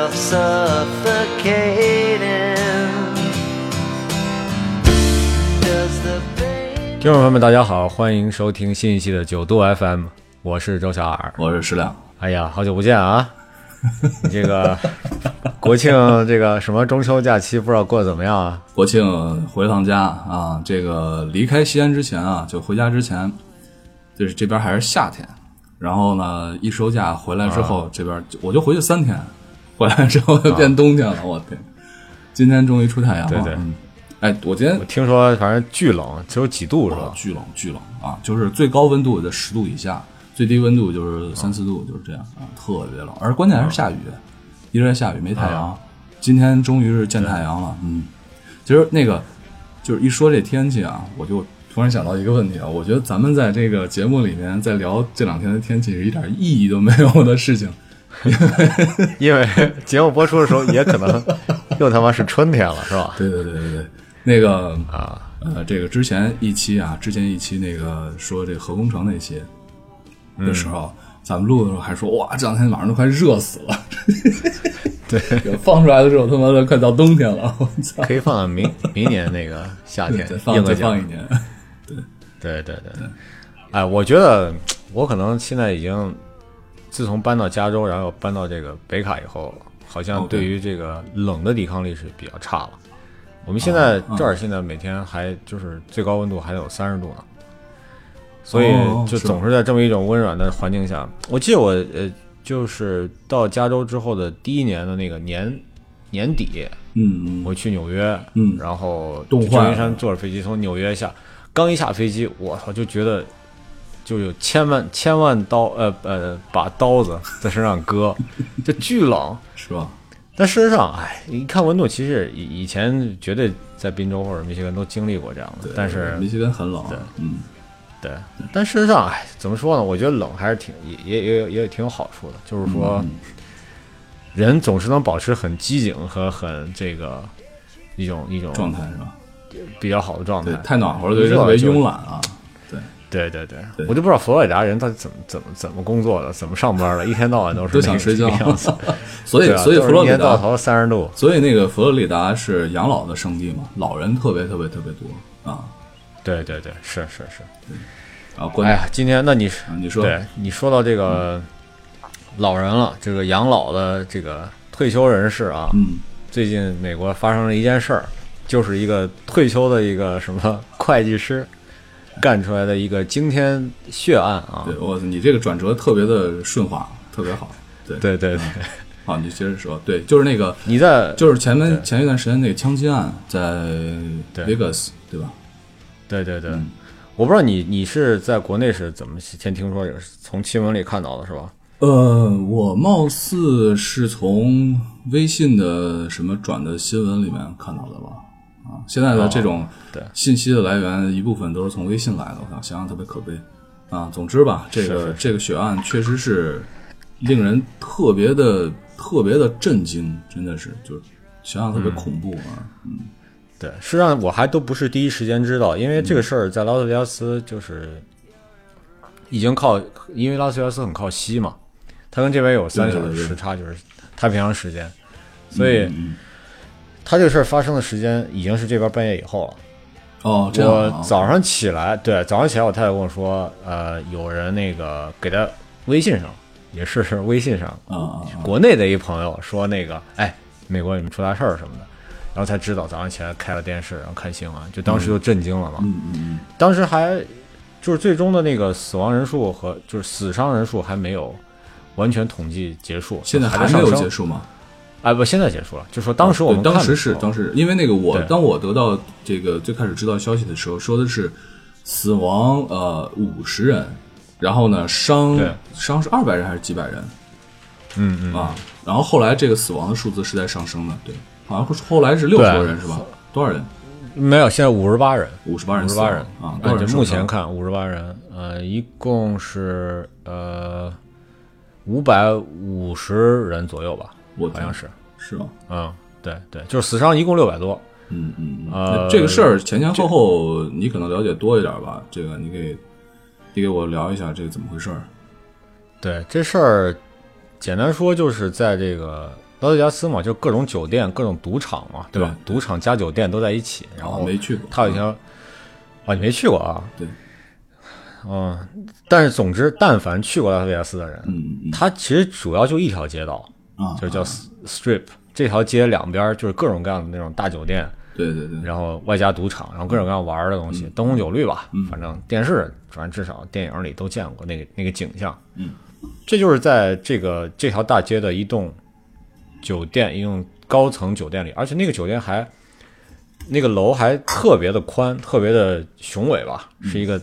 yourself suffocating? Does the pain 听众朋友们，大家好，欢迎收听新一期的九度 FM，我是周小耳。我是石亮，哎呀，好久不见啊！你 这个国庆这个什么中秋假期，不知道过得怎么样啊？国庆回趟家啊，这个离开西安之前啊，就回家之前，就是这边还是夏天，然后呢，一收假回来之后，这边就我就回去三天，回来之后就变冬天了，我天！今天终于出太阳了，对对嗯，哎，我今天我听说反正巨冷，只有几度是吧？巨冷巨冷啊，就是最高温度在十度以下，最低温度就是三四度，就是这样啊，特别冷。而关键还是下雨，一直在下雨，没太阳。今天终于是见太阳了，嗯。其实那个就是一说这天气啊，我就突然想到一个问题啊，我觉得咱们在这个节目里面在聊这两天的天气是一点意义都没有的事情。因为节目播出的时候也可能 又他妈是春天了，是吧？对对对对对，那个啊，呃，这个之前一期啊，之前一期那个说这个核工程那期的时候，咱们录的时候还说，哇，这两天晚上都快热死了。对，放出来的时候，他妈的快到冬天了，我操！可以放到明明年那个夏天再放再放一。年，对对对对，哎，我觉得我可能现在已经，自从搬到加州，然后搬到这个北卡以后，好像对于这个冷的抵抗力是比较差了。我们现在这儿现在每天还就是最高温度还得有三十度呢，所以哦就总是在这么一种温暖的环境下。我记得我呃，就是到加州之后的第一年的那个年年底，嗯我去纽约，嗯。然后旧金山坐着飞机从纽约下，刚一下飞机，我操，就觉得就有千万千万刀呃呃把刀子在身上割，这巨冷。是吧？但事实上，哎，一看温度，其实以以前绝对在滨州或者密歇根都经历过这样的，但是密歇根很冷，对嗯，对，但事实上，哎，怎么说呢？我觉得冷还是挺也也也有也有挺有好处的，就是说，嗯人总是能保持很机警和很这个一种一种状态是吧？比较好的状态，。太暖和了，对人特别慵懒啊。对对对，对我就不知道佛罗里达人到底怎么怎么怎么工作的，怎么上班的，一天到晚都是都想睡觉。所以啊所以佛罗里达，头三十度。所以那个佛罗里达是养老的圣地嘛，老人特别特别特别多啊。对对对，是是是。然后关哎呀，今天那你啊你说对你说到这个老人了，这个养老的这个退休人士啊，嗯，最近美国发生了一件事儿，就是一个退休的一个什么会计师干出来的一个惊天血案啊！对我你这个转折特别的顺滑，特别好。对对对对，好，你接着说。对，就是那个你在就是前面前一段时间那个枪击案在对 Vegas 对吧？对对对，嗯我不知道你你是在国内是怎么先听说也是，从新闻里看到的是吧？呃，我貌似是从微信的什么转的新闻里面看到的吧？啊，现在的这种信息的来源一部分都是从微信来的，我想想想特别可悲。啊。总之吧，这个这个血案确实是令人特别的特别的震惊，真的是就是想想特别恐怖啊。嗯。对，实际上我还都不是第一时间知道，因为这个事儿在拉斯维加斯就是已经靠，因为拉斯维加斯很靠西嘛，它跟这边有三小时时差，就是太平洋时间，所以嗯它这个事儿发生的时间已经是这边半夜以后了。哦，这样啊我早上起来，对，早上起来我太太跟我说，呃，有人那个给他微信上，也是是微信上，国内的一朋友说那个，哎，美国你们出大事儿什么的，然后才知道早上起来开了电视，然后看新闻，就当时就震惊了嘛。嗯嗯嗯，当时还就是最终的那个死亡人数和就是死伤人数还没有完全统计结束，现在还没有结束吗？哎，不，现在结束了。就说当时我们对当时是当时，因为那个我当我得到这个最开始知道消息的时候，说的是死亡呃五十人，然后呢伤伤是二百人还是几百人嗯嗯啊？然后后来这个死亡的数字是在上升的，对，好像后来是六十多人是吧？多少人？没有，现在五十八人，五十八人五十八人啊，目前看五十八人，呃，一共是呃五百五十人左右吧，我好像是，是吗？嗯，对对，就是死伤一共六百多，嗯嗯，嗯呃这个事儿前前后后你可能了解多一点吧？这个你给你给我聊一下这个怎么回事儿？对这事儿，简单说就是在这个拉斯维加斯嘛，就各种酒店、各种赌场嘛，对吧？赌场加酒店都在一起，然啊后没去过，他有一条，啊，你没去过啊？对，嗯，但是总之，但凡去过拉斯维加斯的人，嗯嗯它其实主要就一条街道，啊，就是叫 Strip，这条街两边就是各种各样的那种大酒店，对对对，然后外加赌场，然后各种各样玩的东西，灯红酒绿吧，嗯。反正电视，反正至少电影里都见过那个那个景象。嗯，这就是在这个这条大街的一栋酒店，一栋高层酒店里，而且那个酒店还那个楼还特别的宽，特别的雄伟吧，嗯。是一个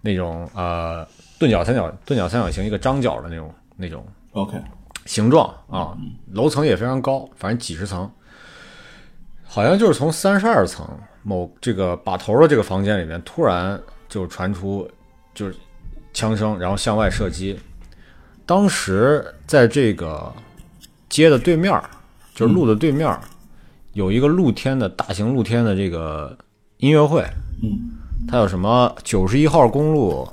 那种呃钝角三角钝角三角形一个张角的那种那种 OK，形状啊，楼层也非常高，反正几十层，好像就是从三十二层某这个把头的这个房间里面，突然就传出就是枪声，然后向外射击。当时在这个街的对面，就是路的对面儿，有一个露天的大型露天的这个音乐会，嗯。它有什么九十一号公路，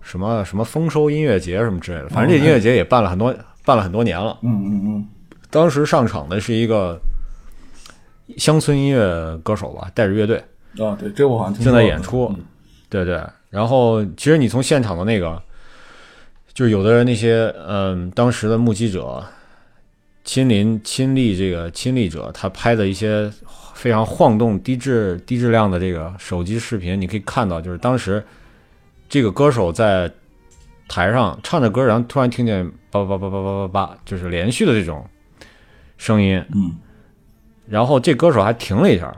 什么什么丰收音乐节什么之类的，反正这音乐节也办了很多，办了很多年了。嗯嗯嗯。当时上场的是一个乡村音乐歌手吧，带着乐队。嗯，啊，对，这我好像听正在演出，对对。然后其实你从现场的那个，就是有的人那些嗯，当时的目击者亲临亲历这个亲历者，他拍的一些非常晃动、低质低质量的这个手机视频，你可以看到，就是当时这个歌手在台上唱着歌，然后突然听见叭叭叭叭叭叭叭，就是连续的这种声音，嗯。然后这歌手还停了一下，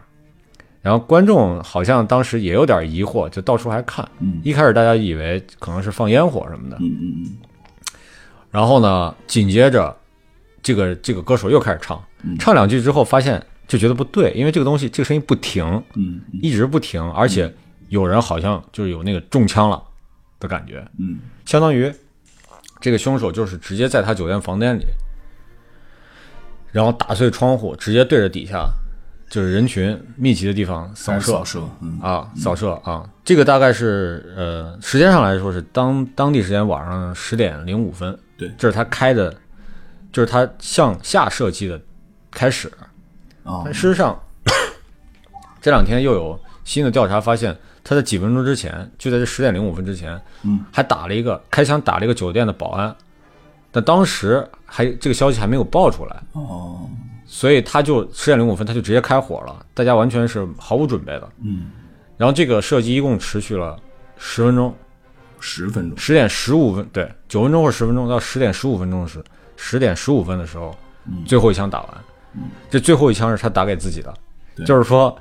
然后观众好像当时也有点疑惑，就到处还看。嗯。一开始大家以为可能是放烟火什么的，嗯嗯然后呢，紧接着这个这个歌手又开始唱，嗯。唱两句之后发现就觉得不对，因为这个东西这个声音不停，嗯嗯。一直不停，而且有人好像就是有那个中枪了的感觉，嗯。相当于这个凶手就是直接在他酒店房间里，然后打碎窗户，直接对着底下就是人群密集的地方扫射。扫射，嗯。啊，扫射啊，这个大概是呃时间上来说是当当地时间晚上十点零五分，对。这是他开的，就是他向下射击的开始。啊但事实上，这两天又有新的调查发现，他在几分钟之前，就在这十点零五分之前，嗯，还打了一个开枪打了一个酒店的保安，但当时还这个消息还没有爆出来，哦。所以他就十点零五分他就直接开火了，大家完全是毫无准备的。嗯。然后这个射击一共持续了十分钟，十分钟，十点十五分，对，九分钟或十分钟到十点十五分钟时，十点十五分的时候，嗯最后一枪打完，这最后一枪是他打给自己的，就是说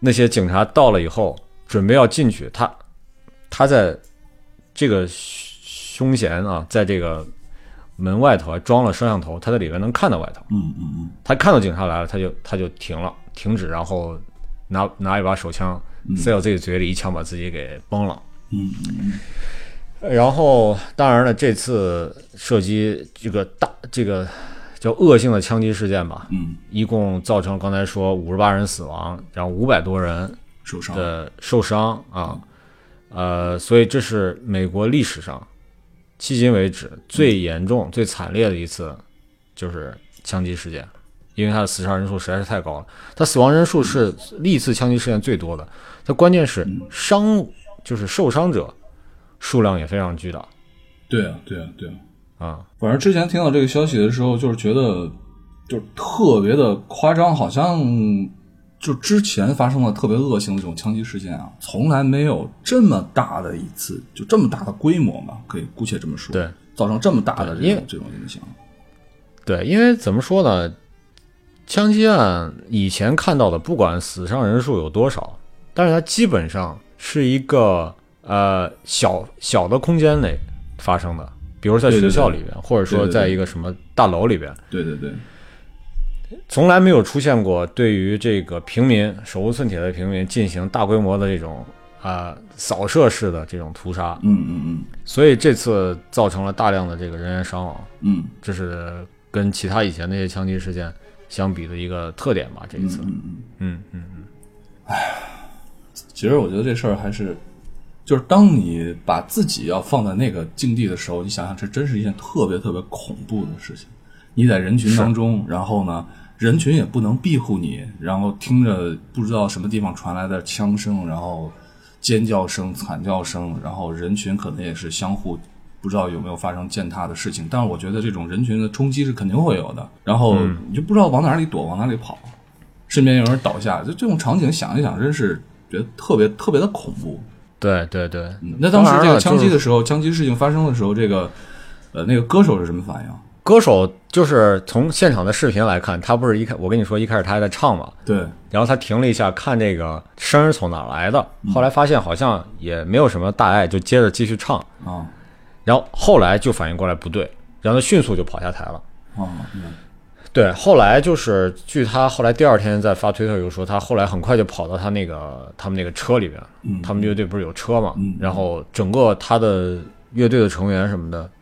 那些警察到了以后，准备要进去，他他在这个凶嫌啊，在这个门外头还装了摄像头，他在里面能看到外头，嗯嗯嗯。他看到警察来了，他就他就停了，停止，然后拿拿一把手枪塞到自己嘴里，一枪把自己给崩了。嗯嗯。然后，当然了，这次射击这个大这个叫恶性的枪击事件吧，嗯，一共造成刚才说五十八人死亡，然后五百多人受伤，的受伤啊，呃，所以这是美国历史上迄今为止最严重、最惨烈的一次就是枪击事件，因为他的死伤人数实在是太高了，他死亡人数是历次枪击事件最多的，他关键是伤就是受伤者数量也非常巨大。对啊对啊对啊。啊，反正之前听到这个消息的时候，就是觉得就是特别的夸张，好像就之前发生了特别恶性的这种枪击事件啊，从来没有这么大的一次，就这么大的规模嘛，可以姑且这么说，对，造成这么大的这种这种影响，对，因为怎么说呢，枪击案以前看到的，不管死伤人数有多少，但是它基本上是一个呃小小的空间内发生的，比如在学校里边，或者说在一个什么大楼里边，对对对，从来没有出现过对于这个平民手无寸铁的平民进行大规模的这种啊、扫射式的这种屠杀，嗯嗯嗯所以这次造成了大量的这个人员伤亡，嗯嗯这是跟其他以前那些枪击事件相比的一个特点吧。这一次，嗯嗯。嗯嗯嗯，其实我觉得这事儿还是，就是当你把自己要放在那个境地的时候，你想想，这真是一件特别特别恐怖的事情。你在人群当中，然后呢，人群也不能庇护你，然后听着不知道什么地方传来的枪声，然后尖叫声、惨叫声，然后人群可能也是相互不知道有没有发生践踏的事情。但是我觉得这种人群的冲击是肯定会有的，然后你就不知道往哪里躲，往哪里跑。身边有人倒下，就这种场景想一想，真是觉得特别特别的恐怖。对对对，那当时这个枪击的时候，枪击事情发生的时候，这个呃那个歌手是什么反应？歌手就是从现场的视频来看，他不是一开我跟你说一开始他还在唱嘛，对，然后他停了一下，看这个声儿从哪来的，后来发现好像也没有什么大碍，就接着继续唱。啊。然后后来就反应过来不对，然后他迅速就跑下台了。啊，嗯对，后来就是据他后来第二天在发推特又说，他后来很快就跑到他那个他们那个车里边，嗯。他们乐队不是有车嘛，嗯。然后整个他的乐队的成员什么的就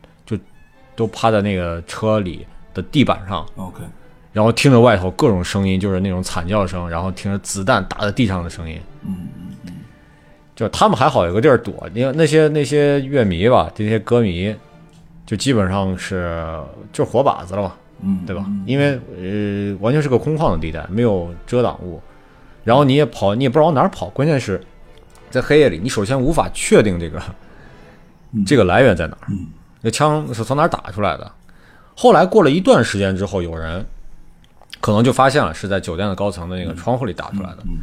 都趴在那个车里的地板上，，OK，然后听着外头各种声音，就是那种惨叫声，然后听着子弹打在地上的声音，嗯就他们还好有个地儿躲，因为那些那些乐迷吧，这些歌迷，就基本上是就活靶子了嘛，嗯，对吧？因为呃，完全是个空旷的地带，没有遮挡物，然后你也跑，你也不知道往哪儿跑，关键是在黑夜里，你首先无法确定这个这个来源在哪儿，嗯这枪是从哪儿打出来的。后来过了一段时间之后，有人可能就发现了是在酒店的高层的那个窗户里打出来的。嗯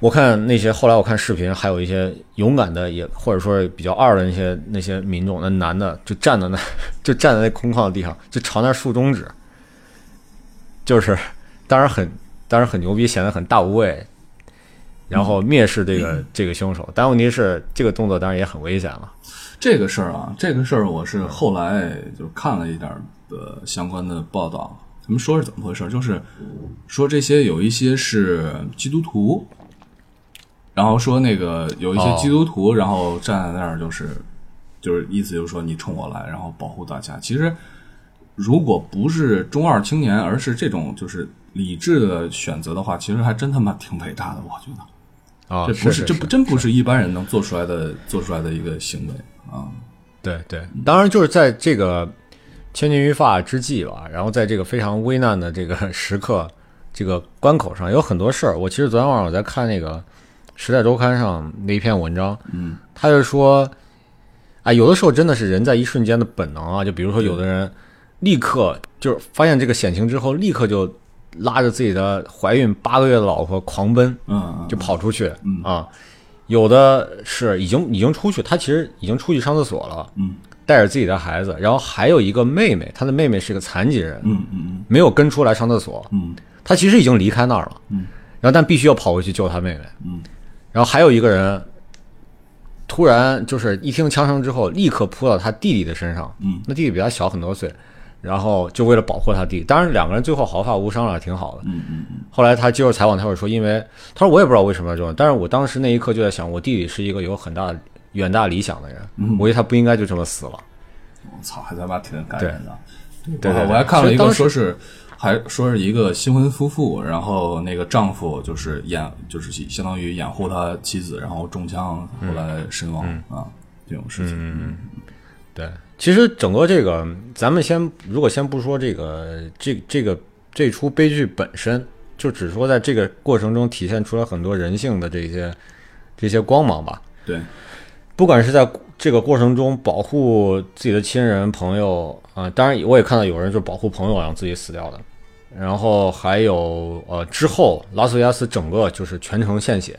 我看那些后来我看视频，还有一些勇敢的也或者说比较二的那些那些民众，那男的就站在那 就站在那空旷的地方，就朝那竖中指，就是当然很当然很牛逼，显得很大无畏，然后蔑视这个、这个凶手。但问题是，这个动作当然也很危险了。这个事儿啊，这个事儿我是后来就看了一点儿的相关的报道，他们说是怎么回事儿，就是说这些有一些是基督徒，然后说那个有一些哦基督徒，然后站在那儿就是就是意思就是说你冲我来，然后保护大家。其实如果不是中二青年，而是这种就是理智的选择的话，其实还真他妈挺伟大的，我觉得。啊，这不是这不真不是一般人能做出来的做出来的一个行为啊。对对，当然就是在这个千钧一发之际吧，然后在这个非常危难的这个时刻，这个关口上有很多事儿。我其实昨天晚上我在看那个《时代周刊》上那一篇文章，嗯，他就说，啊，有的时候真的是人在一瞬间的本能啊，就比如说有的人立刻就是发现这个险情之后，立刻就拉着自己的怀孕八个月的老婆狂奔，嗯，就跑出去嗯啊。有的是已经已经出去，他其实已经出去上厕所了，嗯。带着自己的孩子，然后还有一个妹妹，他的妹妹是个残疾人，嗯嗯。没有跟出来上厕所，嗯。他其实已经离开那儿了，嗯。然后但必须要跑回去救他妹妹，嗯。然后还有一个人突然就是一听枪声之后，立刻扑到他弟弟的身上，嗯。那弟弟比他小很多岁，然后就为了保护他弟，当然两个人最后毫发无伤了，挺好的。嗯嗯嗯后来他接受采访，他会说，因为他说我也不知道为什么要这样，但是我当时那一刻就在想，我弟弟是一个有很大远大理想的人，嗯我觉得他不应该就这么死了。我操，还他妈挺感人的。对对对我我还看了一个说是。还说是一个新婚夫妇，然后那个丈夫就是掩，就是相当于掩护他妻子，然后中枪，后来身亡、啊，这种事情。嗯对，其实整个这个，咱们先如果先不说这个这这个这出悲剧本身，就只说在这个过程中体现出来很多人性的这些这些光芒吧。对，不管是在这个过程中保护自己的亲人朋友啊、当然我也看到有人就保护朋友让自己死掉的，然后还有呃之后拉斯维加斯整个就是全程献血，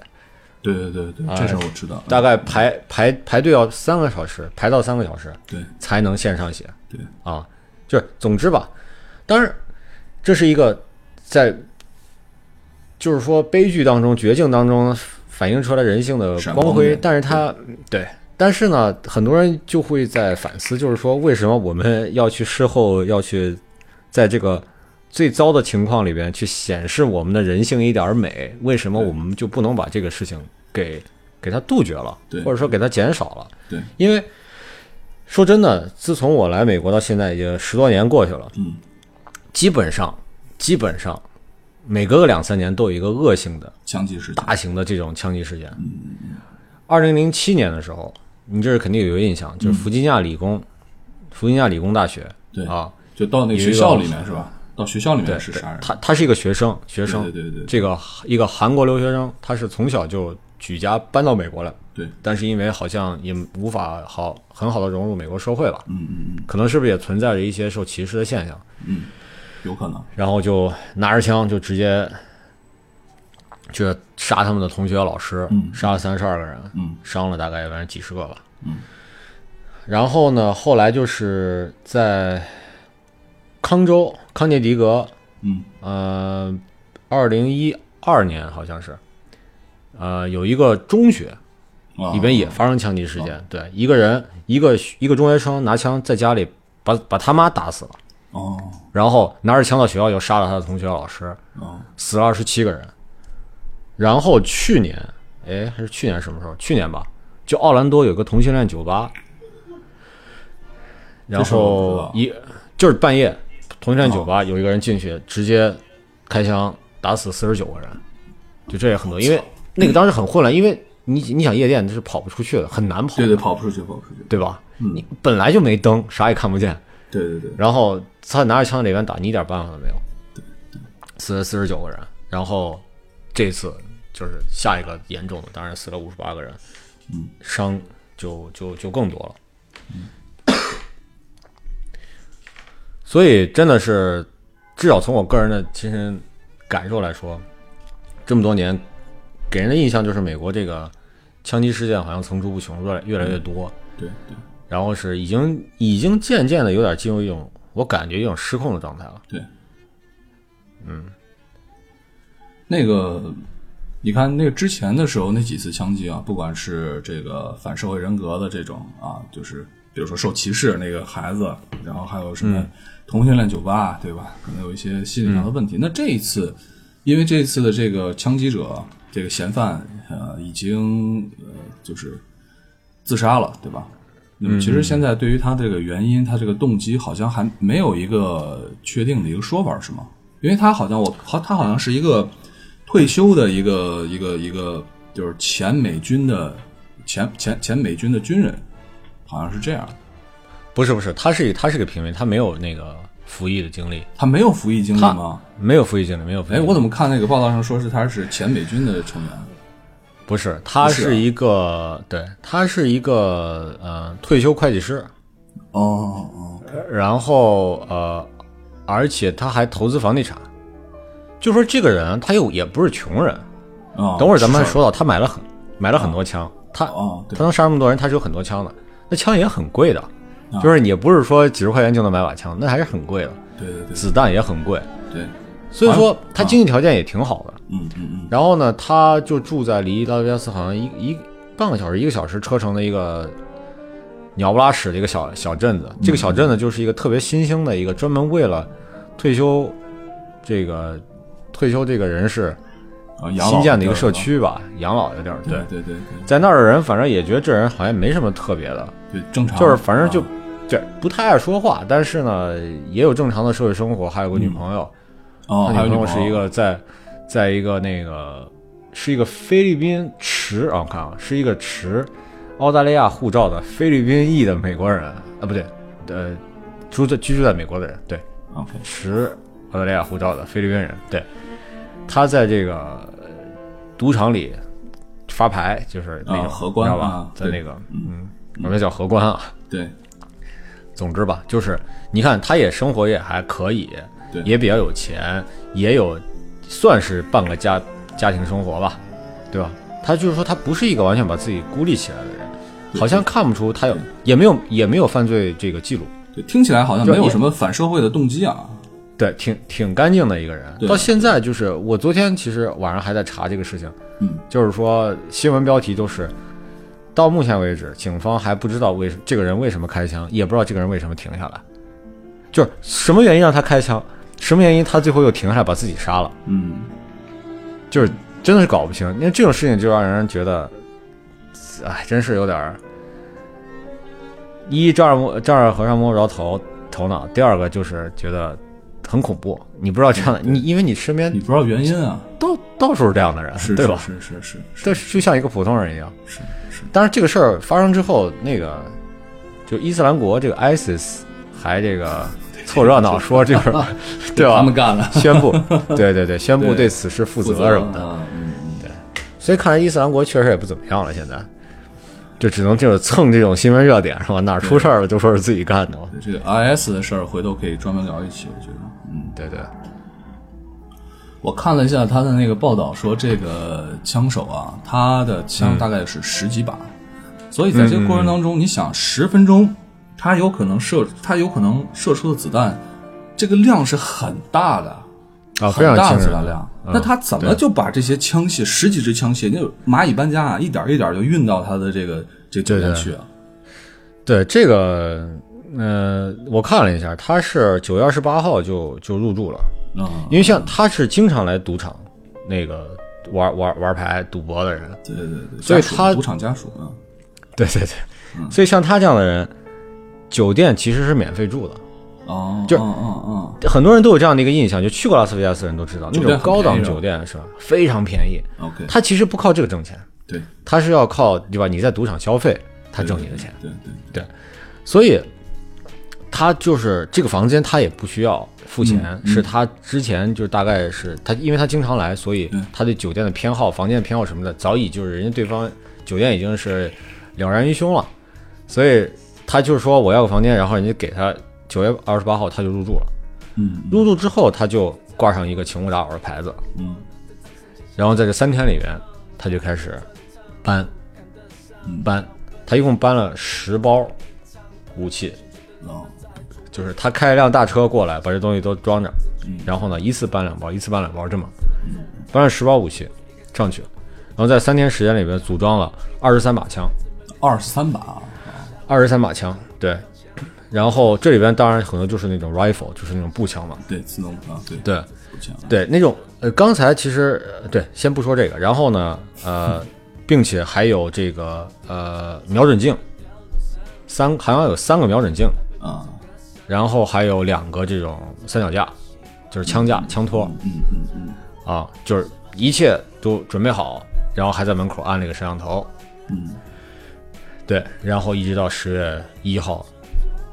对对对对，哎这事我知道。大概排排排队要三个小时，排到三个小时对才能线上写。对，啊，就是总之吧，当然这是一个在就是说悲剧当中、绝境当中反映出来人性的光辉光，但是它对，但是呢，很多人就会在反思，就是说为什么我们要去事后要去在这个最糟的情况里边去显示我们的人性一点儿美？为什么我们就不能把这个事情给给它杜绝了，或者说给它减少了。对，因为说真的，自从我来美国到现在已经十多年过去了，嗯，基本上基本上每隔个两三年都有一个恶性的枪击事件，大型的这种枪击事件。二零零七年的时候，你这是肯定有印象，就是弗吉尼亚理工，弗吉尼亚理工大学，对啊，就到那个学校里面是吧？到学校里面是杀人，他他是一个学生，学生，对对对对对。这个一个韩国留学生，他是从小就举家搬到美国来，对，但是因为好像也无法好很好的融入美国社会了，嗯嗯可能是不是也存在着一些受歧视的现象，嗯，有可能，然后就拿着枪就直接就杀他们的同学老师，嗯杀了三十二个人，嗯。伤了大概反正几十个吧，嗯，然后呢，后来就是在康州康涅狄格，嗯。呃，二零一二年好像是，呃，有一个中学啊里边也发生枪击事件，对，一个人一个一个中学生拿枪在家里把把他妈打死了，哦。然后拿着枪到学校又杀了他的同学老师，哦。死了二十七个人。然后去年，哎，还是去年什么时候？去年吧，就奥兰多有个同性恋酒吧，然后一就是半夜，同一站酒吧有一个人进去，直接开枪打死四十九个人，就这也很多，因为那个当时很混乱，因为你你想夜店是跑不出去的，很难跑，对对，跑不出去，跑不出去，对吧？你本来就没灯，啥也看不见，对对对，然后他拿着枪在里边打，你一点办法都没有。死了四十九个人，然后这次就是下一个严重的，当然死了五十八个人，嗯，伤就就就更多了。所以真的是，至少从我个人的亲身感受来说，这么多年给人的印象就是美国这个枪击事件好像层出不穷，越来越来越多。对对然后是已经已经渐渐的有点进入一种我感觉一种失控的状态了。对，嗯，那个，你看那个之前的时候那几次枪击啊，不管是这个反社会人格的这种啊，就是比如说受歧视那个孩子，然后还有什么同性恋酒吧，对吧？可能有一些心理上的问题。那这一次，因为这次的这个枪击者这个嫌犯呃已经呃就是自杀了，对吧？那么其实现在对于他这个原因，他这个动机好像还没有一个确定的一个说法，是吗？因为他好像我好，他好像是一个退休的一个一个一个，就是前美军的前前前美军的军人，好像是这样。不是不是，他是他是个平民，他没有那个服役的经历，他没有服役经历他吗？没有服役经历，没有服役哎。我怎么看那个报道上说是他是前美军的成员？不是？他是一个对，他是一个呃退休会计师，哦哦，然后呃，而且他还投资房地产。就说这个人他又也不是穷人，哦，等会儿咱们还说到他买了很买了很多枪，他哦，他能杀那么多人，他是有很多枪的，那枪也很贵的，啊就是也不是说几十块钱就能买把枪，那还是很贵的，对对对。子弹也很贵，对，所以说他经济条件也挺好的。嗯嗯嗯，然后呢，他就住在离拉斯维加斯好像一一半个小时、一个小时车程的一个鸟不拉屎的一个小小镇子。这个小镇子就是一个特别新兴的一个专门为了退休这个退休这个人士新建的一个社，区吧，养老的地儿。对对对对。在那儿的人，反正也觉得这人好像没什么特别的，对，正常，就是反正就啊。这不太爱说话，但是呢，也有正常的社会生活，还有个女朋友。哦，他女朋友是一个在，在一个那个是一个菲律宾持啊，我看啊，是一个持澳大利亚护照的菲律宾裔的美国人啊，不对，呃，住在居住在美国的人，对持澳大利亚护照的菲律宾人，对，他在这个呃赌场里发牌，就是那种、啊荷官你知道吧在那个嗯，我们叫荷官啊，对总之吧，就是你看，他也生活也还可以，对也比较有钱，也有算是半个家家庭生活吧，对吧？他就是说，他不是一个完全把自己孤立起来的人，好像看不出他有，也没有也没有犯罪这个记录，对，听起来好像没有什么反社会的动机啊。对，挺挺干净的一个人。到现在就是，我昨天其实晚上还在查这个事情，嗯，就是说新闻标题都是。到目前为止，警方还不知道为什这个人为什么开枪，也不知道这个人为什么停下来，就是什么原因让他开枪，什么原因他最后又停下来把自己杀了，嗯，就是真的是搞不清。因为这种事情就让人觉得哎，真是有点儿。一丈二摸丈二和尚摸不着头头脑，第二个就是觉得很恐怖，你不知道这样的你，因为你身边你不知道原因啊，到到处是这样的人，对吧？是是是是这就像一个普通人一样。是是，但是这个事儿发生之后，那个就伊斯兰国这个 ISIS 还这个凑热闹说这个 对吧？他们干了，宣布，对对对，宣布对对此事负负责什么的。啊嗯嗯所以看来伊斯兰国确实也不怎么样了，现在就只能就是蹭这种新闻热点是吧？哪儿出事儿了就说是自己干的嘛。这个 IS 的事儿，回头可以专门聊一期，我觉得，嗯。对对，我看了一下他的那个报道，说这个枪手啊，他的枪大概是十几把，所以在这个过程当中，你想十分钟，他有可能射，他有可能射出的子弹，这个量是很大的，啊，非常很大的的子弹量。嗯那他怎么就把这些枪械十几支枪械，那蚂蚁搬家啊，一点一点就运到他的这个这酒店去啊？对这个，呃，我看了一下，他是九月二十八号就就入住了，啊，因为像他是经常来赌场那个玩玩玩牌赌博的人，对对对，所以他赌场家属啊，对对对，所以像他这样的人，酒店其实是免费住的。哦，就嗯嗯嗯，很多人都有这样的一个印象，就去过拉斯维加斯的人都知道，那种高档酒店是吧，非常便宜。OK，他其实不靠这个挣钱，对。他是要靠对吧？你在赌场消费，他挣你的钱。对对。对。所以他就是这个房间，他也不需要付钱，嗯是他之前就是大概是他，因为他经常来，所以他对酒店的偏好、房间的偏好什么的，早已就是人家对方酒店已经是了然于胸了，所以他就是说我要个房间，然后人家给他九月二十八号他就入住了，嗯入住之后他就挂上一个请勿打扰的牌子，嗯。然后在这三天里面，他就开始搬嗯。搬，他一共搬了十包武器。哦就是他开一辆大车过来，把这东西都装着，嗯。然后呢，一次搬两包，一次搬两包，这么搬了十包武器上去，然后在三天时间里边组装了二十三把枪，二十三把啊，二十三把枪，对，然后这里边当然很多就是那种 rifle，就是那种步枪嘛，对，自动啊，对对步枪，对，那种呃，刚才其实呃对，先不说这个，然后呢，呃，并且还有这个呃瞄准镜，三好像有三个瞄准镜，啊，然后还有两个这种三脚架，就是枪架、枪托嗯嗯嗯啊，就是一切都准备好，然后还在门口安了一个摄像头，嗯。对，然后一直到十月一号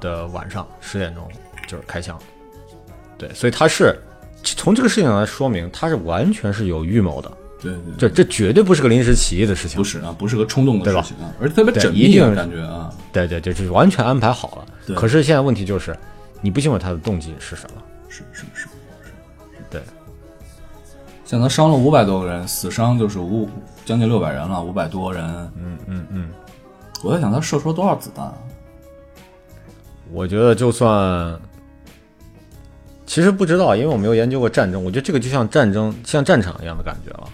的晚上十点钟就是开枪，对，所以他是从这个事情来说明，他是完全是有预谋的，对对，这这绝对不是个临时起意的事情。不，是啊，不是个冲动的事情啊，而且特别缜密啊，一定是感觉啊，对对对，这是完全安排好了。对可是现在问题就是，你不清楚他的动机是什么，是是是，对。现在伤了五百多个人，死伤就是五将近六百人了，五百多人。嗯嗯嗯，我在想他射出了多少子弹啊？我觉得就算，其实不知道，因为我没有研究过战争。我觉得这个就像战争，像战场一样的感觉了，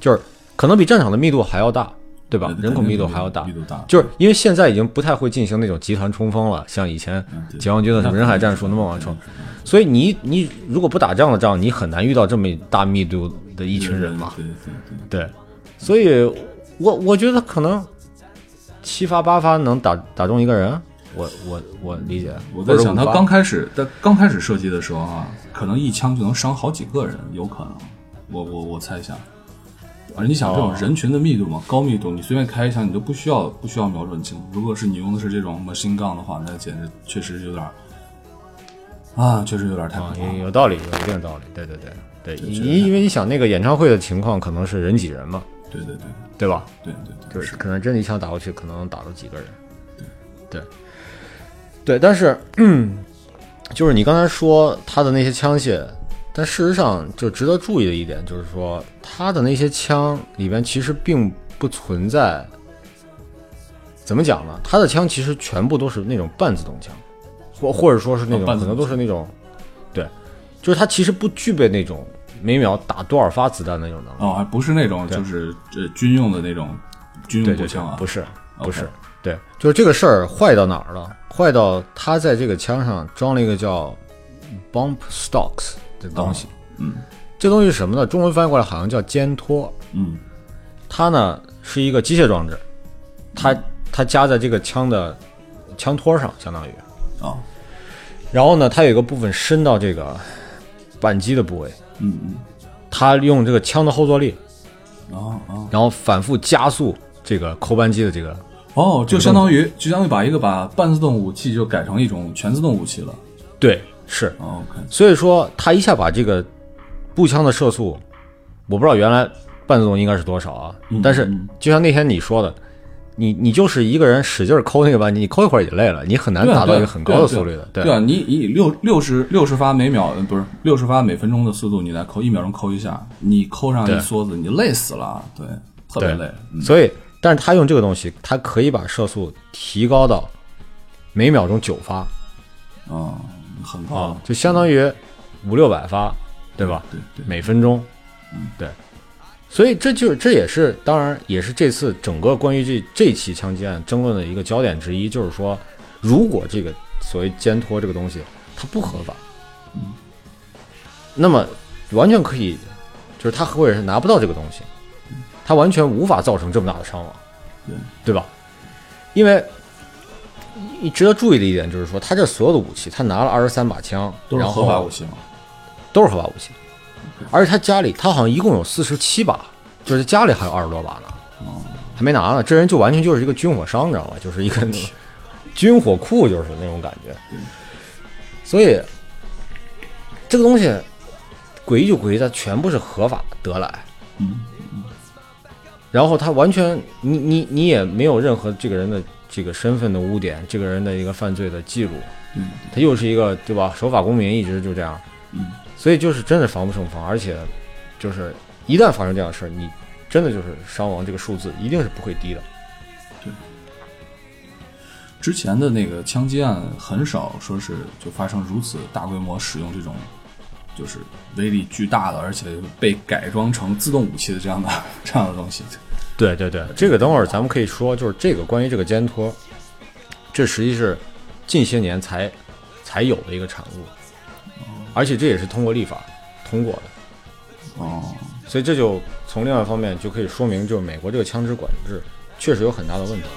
就是可能比战场的密度还要大，对吧？人口密度还要大密，度大，就是因为现在已经不太会进行那种集团冲锋了，像以前解放军的什么人海战术那么往冲，所以你你如果不打仗的仗，你很难遇到这么大密度的一一群人嘛。对所以我我觉得可能七发八发能打打中一个人，我我我理解。我在想他刚开始在刚开始射击的时候啊，可能一枪就能伤好几个人，有可能。我我我猜想，而你想这种哦人群的密度嘛，高密度，你随便开一枪，你都不需要不需要瞄准镜。如果是你用的是这种 machine gun 的话，那简直确实有点儿啊，确实有点儿太可啊，怕了。有有道理，有一定道理。对对对对，对因因为你想那个演唱会的情况，可能是人挤人嘛，对对对对吧？对对对，就是可能真的一枪打过去，可能能打到几个人。对，对，但是，嗯，就是你刚才说他的那些枪械，但事实上就值得注意的一点就是说，他的那些枪里边其实并不存在，怎么讲呢？他的枪其实全部都是那种半自动枪，或或者说是那种可能都是那种，对，就是他其实不具备那种每秒打多少发子弹那种能力。哦，还不是那种就是呃军用的那种军用对对对步枪啊，，不是不是，对，就是这个事儿坏到哪儿了？坏到他在这个枪上装了一个叫 bump stocks 的东西。嗯这东西是什么呢？中文翻译过来好像叫肩托。嗯它呢是一个机械装置，它它夹在这个枪的枪托上，相当于。啊，然后呢，它有一个部分伸到这个扳机的部位，嗯嗯，它用这个枪的后坐力，啊啊，然后反复加速这个扣扳机的这个。哦，就相当于就相当于把一个把半自动武器就改成一种全自动武器了。对，是。所以说，他一下把这个步枪的射速，我不知道原来半自动应该是多少啊。但是嗯就像那天你说的，你你就是一个人使劲儿抠那个扳机，你抠一会儿也累了，你很难达到一个很高的速率的。对啊，你以六六十六十发每秒不是六十发每分钟的速度，你来抠一秒钟抠一下，你抠上一梭子，你累死了，对，特别累。嗯所以，但是他用这个东西，他可以把射速提高到每秒钟九发啊，很高啊，就相当于五六百发，对吧？对对，每分钟，嗯，对。所以这就这也是当然也是这次整个关于这这起枪击案争论的一个焦点之一，就是说，如果这个所谓肩托这个东西它不合法，嗯，那么完全可以，就是他或者是拿不到这个东西，他完全无法造成这么大的伤亡，对。对吧？因为你值得注意的一点就是说，他这所有的武器，他拿了二十三把枪，都是合法武器吗。都是合法武器，而且他家里他好像一共有四十七把，就是家里还有二十多把呢，还没拿呢。这人就完全就是一个军火商，你知道吗？就是一个 军火库，就是那种感觉。所以这个东西诡异就诡异在全部是合法得来，嗯，然后他完全你你你也没有任何这个人的这个身份的污点，这个人的一个犯罪的记录，嗯，他又是一个对吧？守法公民，一直就这样，嗯，所以就是真的防不胜防，而且就是一旦发生这样的事儿，你真的就是伤亡这个数字一定是不会低的。对之前的那个枪击案很少说是就发生如此大规模使用这种就是威力巨大的，而且被改装成自动武器的这样的这样的东西。对对对，这个等会儿咱们可以说，就是这个关于这个肩托，这实际是近些年才才有的一个产物，而且这也是通过立法通过的。哦，所以这就从另外一方面就可以说明，就是美国这个枪支管制确实有很大的问题。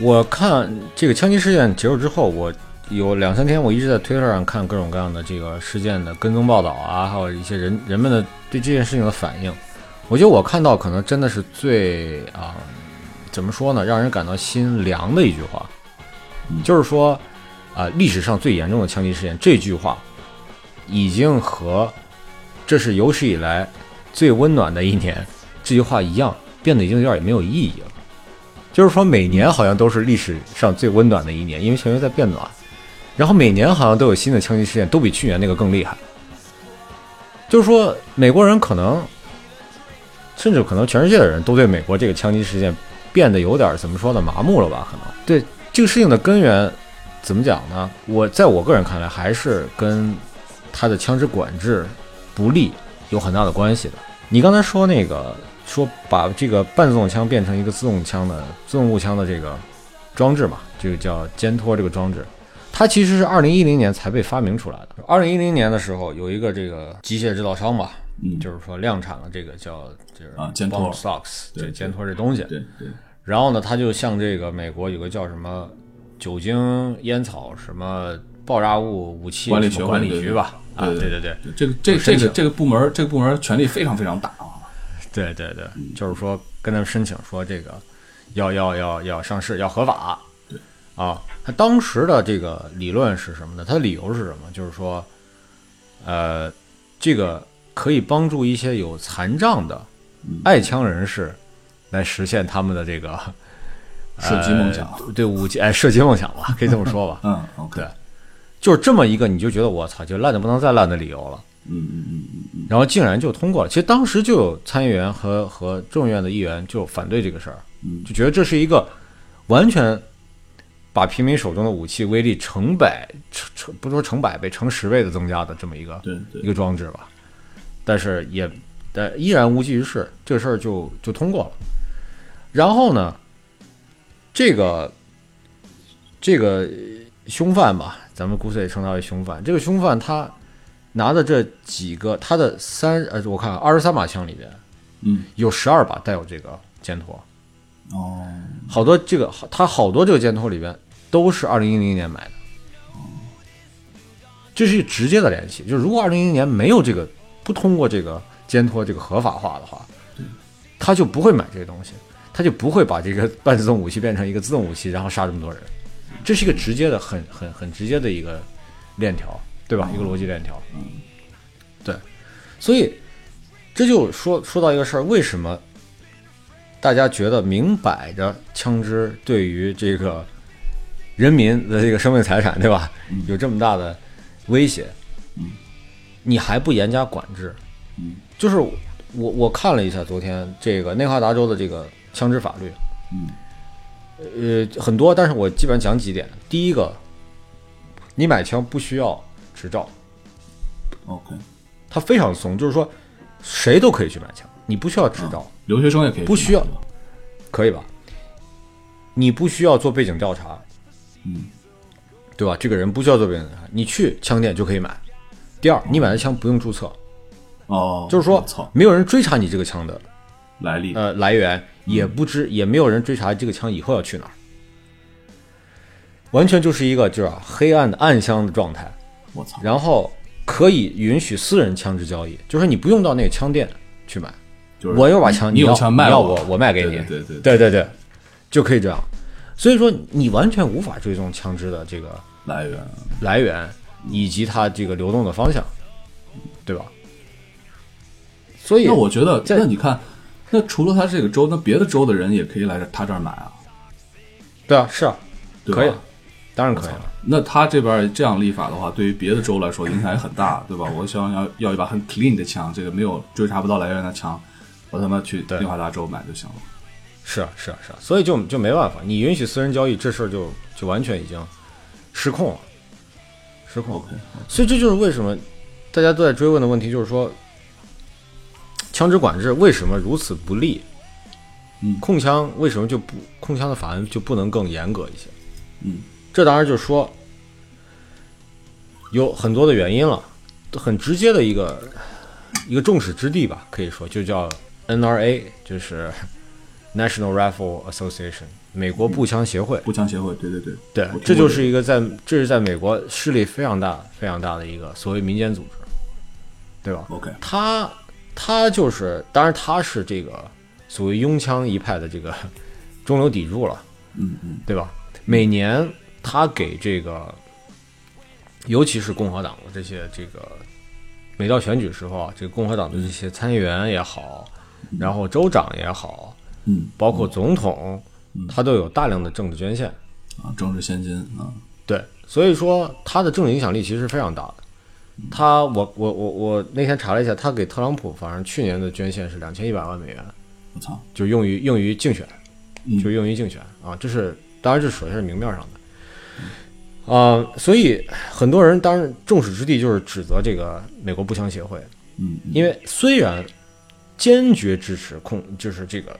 我看这个枪击事件结束之后，我有两三天我一直在推特上看各种各样的这个事件的跟踪报道啊，还有一些人人们的对这件事情的反应。我觉得我看到可能真的是最啊、怎么说呢，让人感到心凉的一句话，就是说啊、历史上最严重的枪击事件这句话，已经和这是有史以来最温暖的一年这句话一样，变得已经有点没有意义了。就是说每年好像都是历史上最温暖的一年，因为全球在变暖，然后每年好像都有新的枪击事件，都比去年那个更厉害。就是说美国人可能，甚至可能全世界的人都对美国这个枪击事件变得有点怎么说呢，麻木了吧？可能对这个事情的根源怎么讲呢？我在我个人看来，还是跟他的枪支管制不力有很大的关系的。你刚才说那个说把这个半自动枪变成一个自动枪的自动步枪的这个装置嘛，这个叫肩托这个装置，它其实是二零一零年才被发明出来的。二零一零年的时候，有一个这个机械制造商吧，嗯。就是说量产了这个叫就是啊肩托。stocks 对这肩托这东西，对对，然后呢，他就向这个美国有个叫什么酒精、烟草什么爆炸物武器管理学管理局吧？啊，对对对对这个这这个这个部门这个部门权力非常非常大啊。对对对，就是说跟他们申请说这个要要要要上市，要合法。对啊，他当时的这个理论是什么呢？他的理由是什么？就是说，呃，这个可以帮助一些有残障的嗯爱枪人士来实现他们的这个 射击梦想呃对武器哎，射击梦想吧，可以这么说吧。嗯，OK，对就是这么一个，你就觉得我操，就烂的不能再烂的理由了。嗯嗯嗯嗯然后竟然就通过了。其实当时就有参议员和和众议院的议员就反对这个事儿，嗯就觉得这是一个完全把平民手中的武器威力成百成成不说成百倍，成十倍的增加的这么一个一个装置吧。但是也但依然无济于事，这个事儿就就通过了。然后呢，这个这个凶犯吧，咱们姑且称他为凶犯。这个凶犯他拿的这几个，他的三呃，我看二十三把枪里边嗯。有十二把带有这个肩托，哦，好多这个他好多这个肩托里边都是二零一零年买的。这是直接的联系，就是如果二零一零年没有这个不通过这个肩托这个合法化的话，他就不会买这个东西，他就不会把这个半自动武器变成一个自动武器，然后杀这么多人。这是一个直接的、很很很直接的一个链条，对吧？一个逻辑链条。对，所以这就说说到一个事儿，为什么大家觉得明摆着枪支对于这个人民的这个生命财产，对吧，有这么大的威胁，你还不严加管制？嗯，就是我我看了一下昨天这个内华达州的这个枪支法律，嗯呃，很多，但是我基本上讲几点。第一个，你买枪不需要执照，，OK，他非常松，就是说谁都可以去买枪，你不需要执照，留学生也可以不需要。可以吧？你不需要做背景调查，嗯，对吧？这个人不需要做背景调查，你去枪店就可以买。第二，你买的枪不用注册，哦，就是说操，没有人追查你这个枪的来历，呃来源，也不知也没有人追查这个枪以后要去哪儿，完全就是一个就是啊黑暗的暗箱的状态。我操，然后可以允许私人枪支交易，就是你不用到那个枪店去买，就是我有把枪，你有要枪卖我你要我，我卖给你，对对对对。对对，就可以这样。所以说你完全无法追踪枪支的这个来源，来源以及它这个流动的方向，对吧？所以那我觉得，在那你看，那除了他这个州，那别的州的人也可以来他这儿买啊，对啊，是啊，可以，当然可以了。那他这边这样立法的话，对于别的州来说影响也很大，对吧？我想要要一把很 clean 的枪，这个没有追查不到来源的枪，我他妈去对内华达州买就行了。是啊，是啊，是啊，所以就就没办法，你允许私人交易这事儿就就完全已经失控了，失控所以这就是为什么大家都在追问的问题，就是说，枪支管制为什么如此不利？嗯控枪为什么就不控枪的法案就不能更严格一些？嗯，这当然就是说有很多的原因了，很直接的一个一个众矢之的吧，可以说就叫 NRA，就是 National Rifle Association，美国步枪协会。步枪协会，对对对，对这就是一个在这是在美国势力非常大、非常大的一个所谓民间组织，对吧？OK，他他就是，当然他是这个所谓拥枪一派的这个 中流砥柱了，嗯嗯对吧？每年他给这个，尤其是共和党的这些这个，每到选举时候啊，这个共和党的这些参议员也好，然后州长也好，嗯。包括总统，他都有大量的政治捐献。啊，政治现金啊，对，所以说他的政治影响力其实是非常大的。他，我我我我那天查了一下，他给特朗普，反正去年的捐献是两千一百万美元，我操，就用于用于竞选，嗯。就用于竞选啊，这是当然这首先是明面上的，啊、所以很多人当然众矢之的就是指责这个美国步枪协会，嗯，因为虽然坚决支持控，就是这个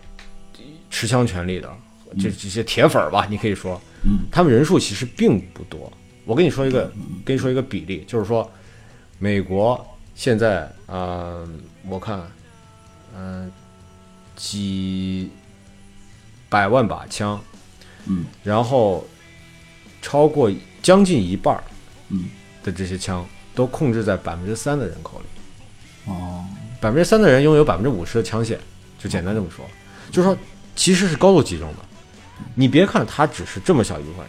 持枪权利的这这些铁粉儿吧，你可以说，嗯，他们人数其实并不多。我跟你说一个，跟你说一个比例，就是说，美国现在啊、呃我看，嗯、几百万把枪，嗯，然后超过将近一半儿嗯，的这些枪都控制在百分之三的人口里。哦，百分之三的人拥有百分之五十的枪械，就简单这么说，就是说其实是高度集中的。你别看他只是这么小一部分人，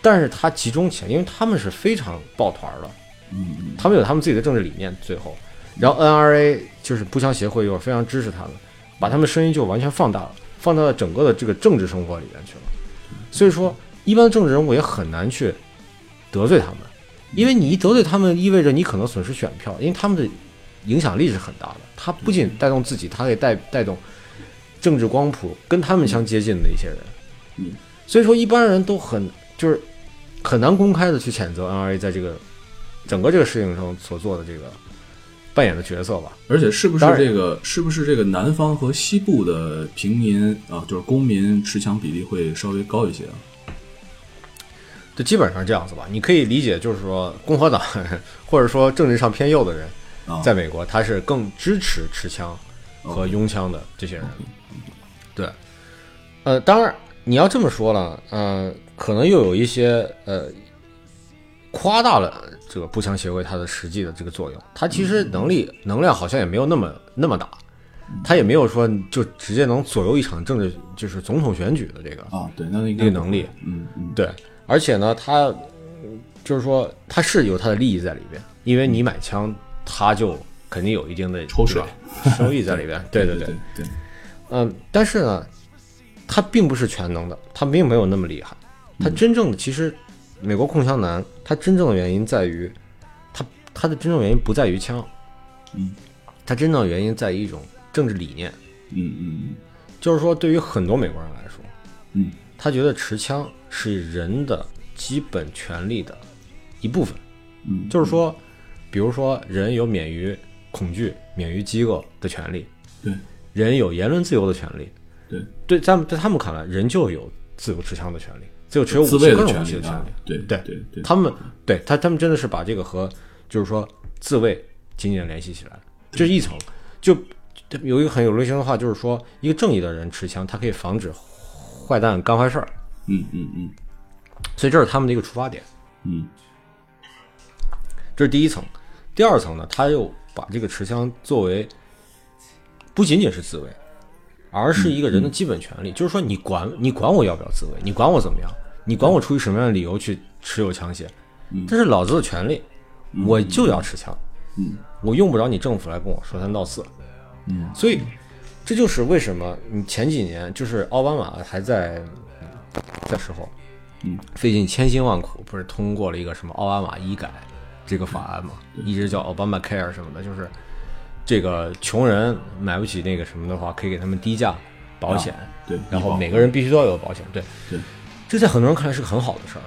但是他集中起来，因为他们是非常抱团的，嗯嗯他们有他们自己的政治理念。最后，然后 NRA 就是步枪协会又非常支持他们，把他们声音就完全放大了，放到了整个的这个政治生活里面去了。所以说，一般的政治人物也很难去得罪他们，因为你一得罪他们，意味着你可能损失选票，因为他们的影响力是很大的。他不仅带动自己，他可以带带动政治光谱跟他们相接近的一些人。嗯，所以说一般人都很就是很难公开的去谴责 NRA 在这个整个这个事情上所做的这个扮演的角色吧。而且是不是这个是不是这个南方和西部的平民啊，就是公民持枪比例会稍微高一些啊？就基本上这样子吧，你可以理解就是说共和党 或者说政治上偏右的人，啊，在美国他是更支持持枪和拥枪的这些人。对，呃，当然你要这么说了，呃，可能又有一些呃夸大了这个步枪协会它的实际的这个作用，它其实能力能量好像也没有那么那么大，它也没有说就直接能左右一场政治就是总统选举的这个啊，对，那应该这个能力，嗯嗯，对，而且呢，它嗯就是说他是有他的利益在里边，因为你买枪，他就肯定有一定的抽水。收益在里边。对 对对，对对，嗯，但是呢，他并不是全能的，他并没有那么厉害。他真正的其实，美国控枪难，他真正的原因在于，他他的真正原因不在于枪，嗯，它真正的原因在于一种政治理念，嗯嗯。就是说对于很多美国人来说，嗯他觉得持枪是人的基本权利的一部分。嗯，就是说，比如说，人有免于恐惧、免于饥饿的权利，对人有言论自由的权利。对，对，在在他们看来，人就有自由持枪的权利，自由持有武器各种权利啊武器的权利。，对对对对，他们对他他们真的是把这个和就是说自卫紧紧联系起来，这是一层。就有一个很有流行的话，就是说，一个正义的人持枪，他可以防止坏蛋干坏事儿，嗯嗯嗯所以这是他们的一个出发点。嗯这是第一层。第二层呢，他又把这个持枪作为不仅仅是自卫，而是一个人的基本权利。就是说，你管你管我要不要自卫，你管我怎么样，你管我出于什么样的理由去持有枪械，这是老子的权利，我就要持枪，嗯我用不着你政府来跟我说三道四。嗯，所以这就是为什么你前几年就是奥巴马还在的时候，嗯，费尽千辛万苦，不是通过了一个什么奥巴马医改这个法案嘛，一直叫奥巴马 Care 什么的，就是这个穷人买不起那个什么的话，可以给他们低价保险，对，然后每个人必须都要有保险，对，对，这在很多人看来是个很好的事儿，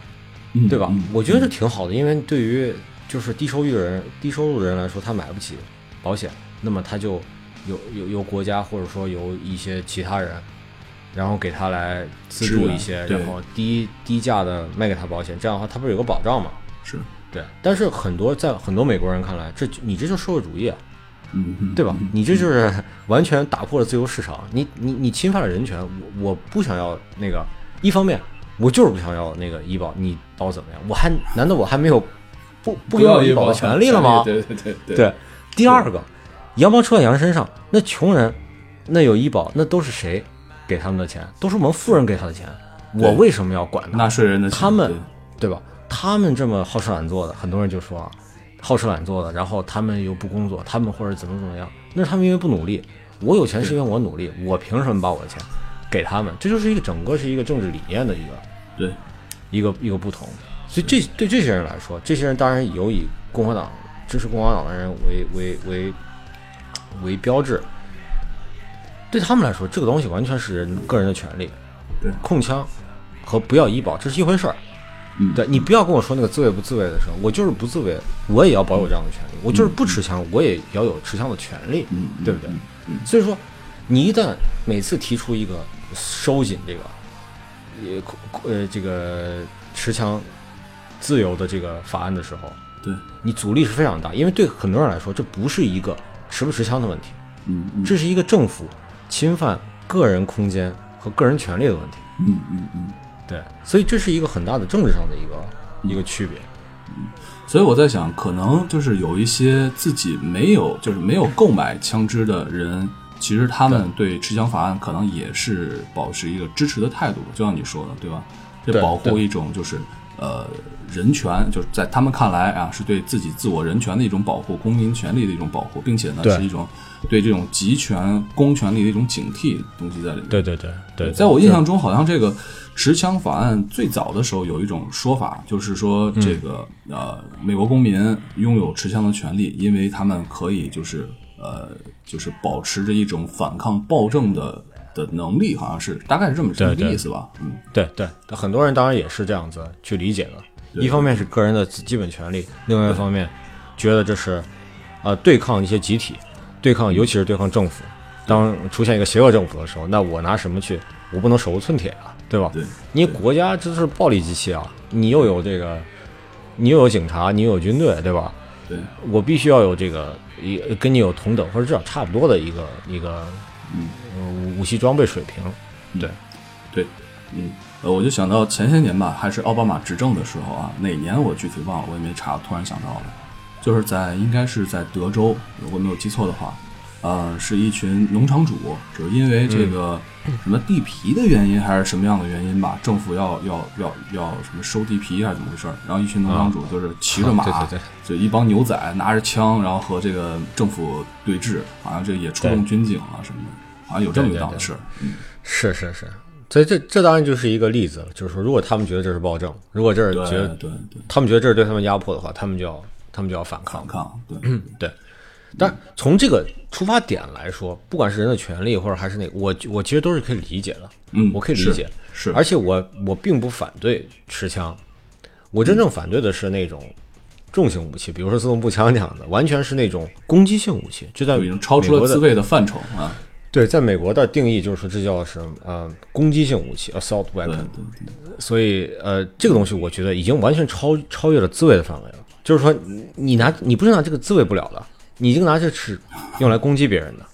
嗯对吧？嗯？我觉得这挺好的，因为对于就是低收入的人、低收入的人来说，他买不起保险，那么他就由由由国家或者说由一些其他人，然后给他来资助一些，然后低低价的卖给他保险，这样的话他不是有个保障吗？是，对，但是很多在很多美国人看来，这你这就是社会主义啊，嗯嗯，对吧？你这就是完全打破了自由市场，你你你侵犯了人权，我我不想要那个，一方面我就是不想要那个医保，你把我怎么样？我还难道我还没有不不拥有医保的权利了吗？对对对对对，第二个，羊毛出在羊身上，那穷人那有医保，那都是谁给他们的钱？都是我们富人给他的钱，我为什么要管？纳税人的钱他们对对吧？他们这么好吃懒做的，很多人就说啊，好吃懒做的，然后他们又不工作，他们或者怎么怎么样，那是他们因为不努力。我有钱是因为我努力，我凭什么把我的钱给他们？这就是一个整个是一个政治理念的一个对一个一个不同。所以这对这些人来说，这些人当然有以共和党支持共和党的人为为为为标志。对他们来说，这个东西完全是人个人的权利。对控枪和不要医保这是一回事儿。嗯对你不要跟我说那个自卫不自卫的时候，我就是不自卫，我也要保有这样的权利。我就是不持枪，我也要有持枪的权利，对不对？所以说，你一旦每次提出一个收紧这个，呃呃这个持枪自由的这个法案的时候，对，你阻力是非常大，因为对很多人来说，这不是一个持不持枪的问题，嗯嗯这是一个政府侵犯个人空间和个人权利的问题。嗯嗯嗯。对，所以这是一个很大的政治上的一个一个区别。嗯所以我在想，可能就是有一些自己没有，就是没有购买枪支的人，其实他们对持枪法案可能也是保持一个支持的态度，就像你说的，对吧？这保护一种就是呃人权，就是在他们看来啊，是对自己自我人权的一种保护，公民权利的一种保护，并且呢是一种对这种集权公权力的一种警惕东西在里面。对对对对，在我印象中，好像这个持枪法案最早的时候有一种说法，就是说这个、呃，美国公民拥有持枪的权利，因为他们可以就是呃，就是保持着一种反抗暴政的的能力，好像是大概是这么这么个意思吧？嗯，对对，很多人当然也是这样子去理解的。一方面是个人的基本权利，另外一方面觉得这是呃对抗一些集体，对抗尤其是对抗政府。当出现一个邪恶政府的时候，那我拿什么去？我不能手无寸铁啊，对吧？对，你国家这是暴力机器啊，你又有这个，你又有警察，你又有军队，对吧？对，我必须要有这个一跟你有同等或者至少差不多的一个一个嗯武武器装备水平。对，对，嗯，呃，我就想到前些年吧，还是奥巴马执政的时候啊，哪年我具体忘了，我也没查，突然想到了，就是在应该是在德州，如果没有记错的话，呃，是一群农场主，就是因为这个什么地皮的原因还是什么样的原因吧，政府要要要要什么收地皮还是怎么回事儿，然后一群农场主就是骑着马，啊对对对就一帮牛仔拿着枪，然后和这个政府对峙，好像这也出动军警啊什么的，好像有这么一档子事儿。嗯是是是，所以这这当然就是一个例子了，就是说，如果他们觉得这是暴政，如果这是觉得对对，他们觉得这是对他们压迫的话，他们就要他们就要反抗反。抗，对，对，但从这个出发点来说，不管是人的权利，或者还是那个，我我其实都是可以理解的，嗯我可以理解，是而且我我并不反对持枪，我真正反对的是那种重型武器，比如说自动步枪这样的，完全是那种攻击性武器，就在已经超出了自卫的范畴啊。对，在美国的定义就是说这叫是呃攻击性武器 （assault weapon），所以呃这个东西我觉得已经完全超超越了自卫的范围了。就是说你你拿你不是拿这个自卫不了的，你这个拿这是用来攻击别人的，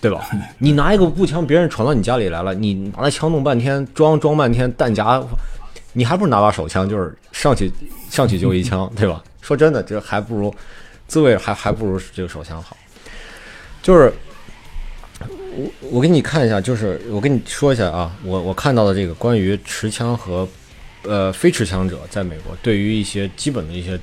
对吧？你拿一个步枪，别人闯到你家里来了，你拿那枪弄半天，装装半天，弹夹，你还不如拿把手枪，就是上去上去就一枪，对吧？说真的，这还不如自卫还还不如这个手枪好。就是我我给你看一下，就是我跟你说一下啊，我我看到的这个关于持枪和呃非持枪者在美国对于一些基本的一些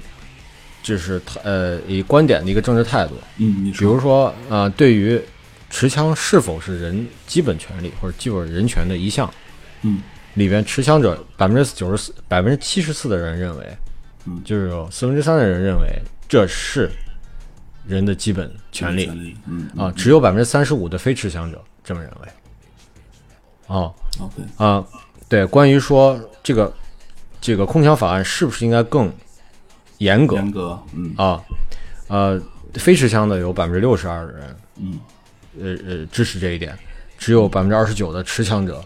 就是呃以观点的一个政治态度，嗯，你比如说呃对于持枪是否是人基本权利或者基本人权的一项，嗯，里边持枪者百分之九十四百分之七十四的人认为，嗯。就是有四分之三的人认为这是人的基本权利。嗯啊，只有百分之三十五的非持枪者这么认为。哦，OK，啊，对，关于说这个这个空枪法案是不是应该更严格严格，嗯啊？呃，非持枪的有百分之六十二的人，嗯，呃呃支持这一点，只有百分之二十九的持枪者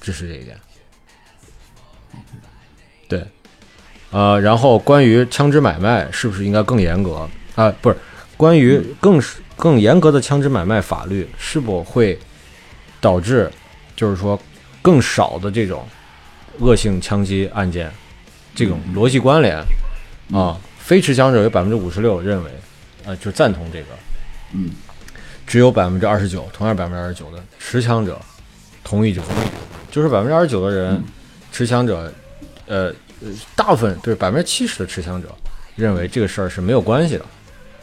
支持这一点。对，呃，然后关于枪支买卖是不是应该更严格啊？不是，关于更是更严格的枪支买卖法律是否会导致，就是说更少的这种恶性枪击案件，这种逻辑关联啊？非持枪者有百分之五十六认为，呃，就赞同这个，嗯，只有百分之二十九，同样百分之二十九的持枪者同意这个，就是百分之二十九的人持枪者，呃，呃大部分对百分之七十的持枪者认为这个事儿是没有关系的。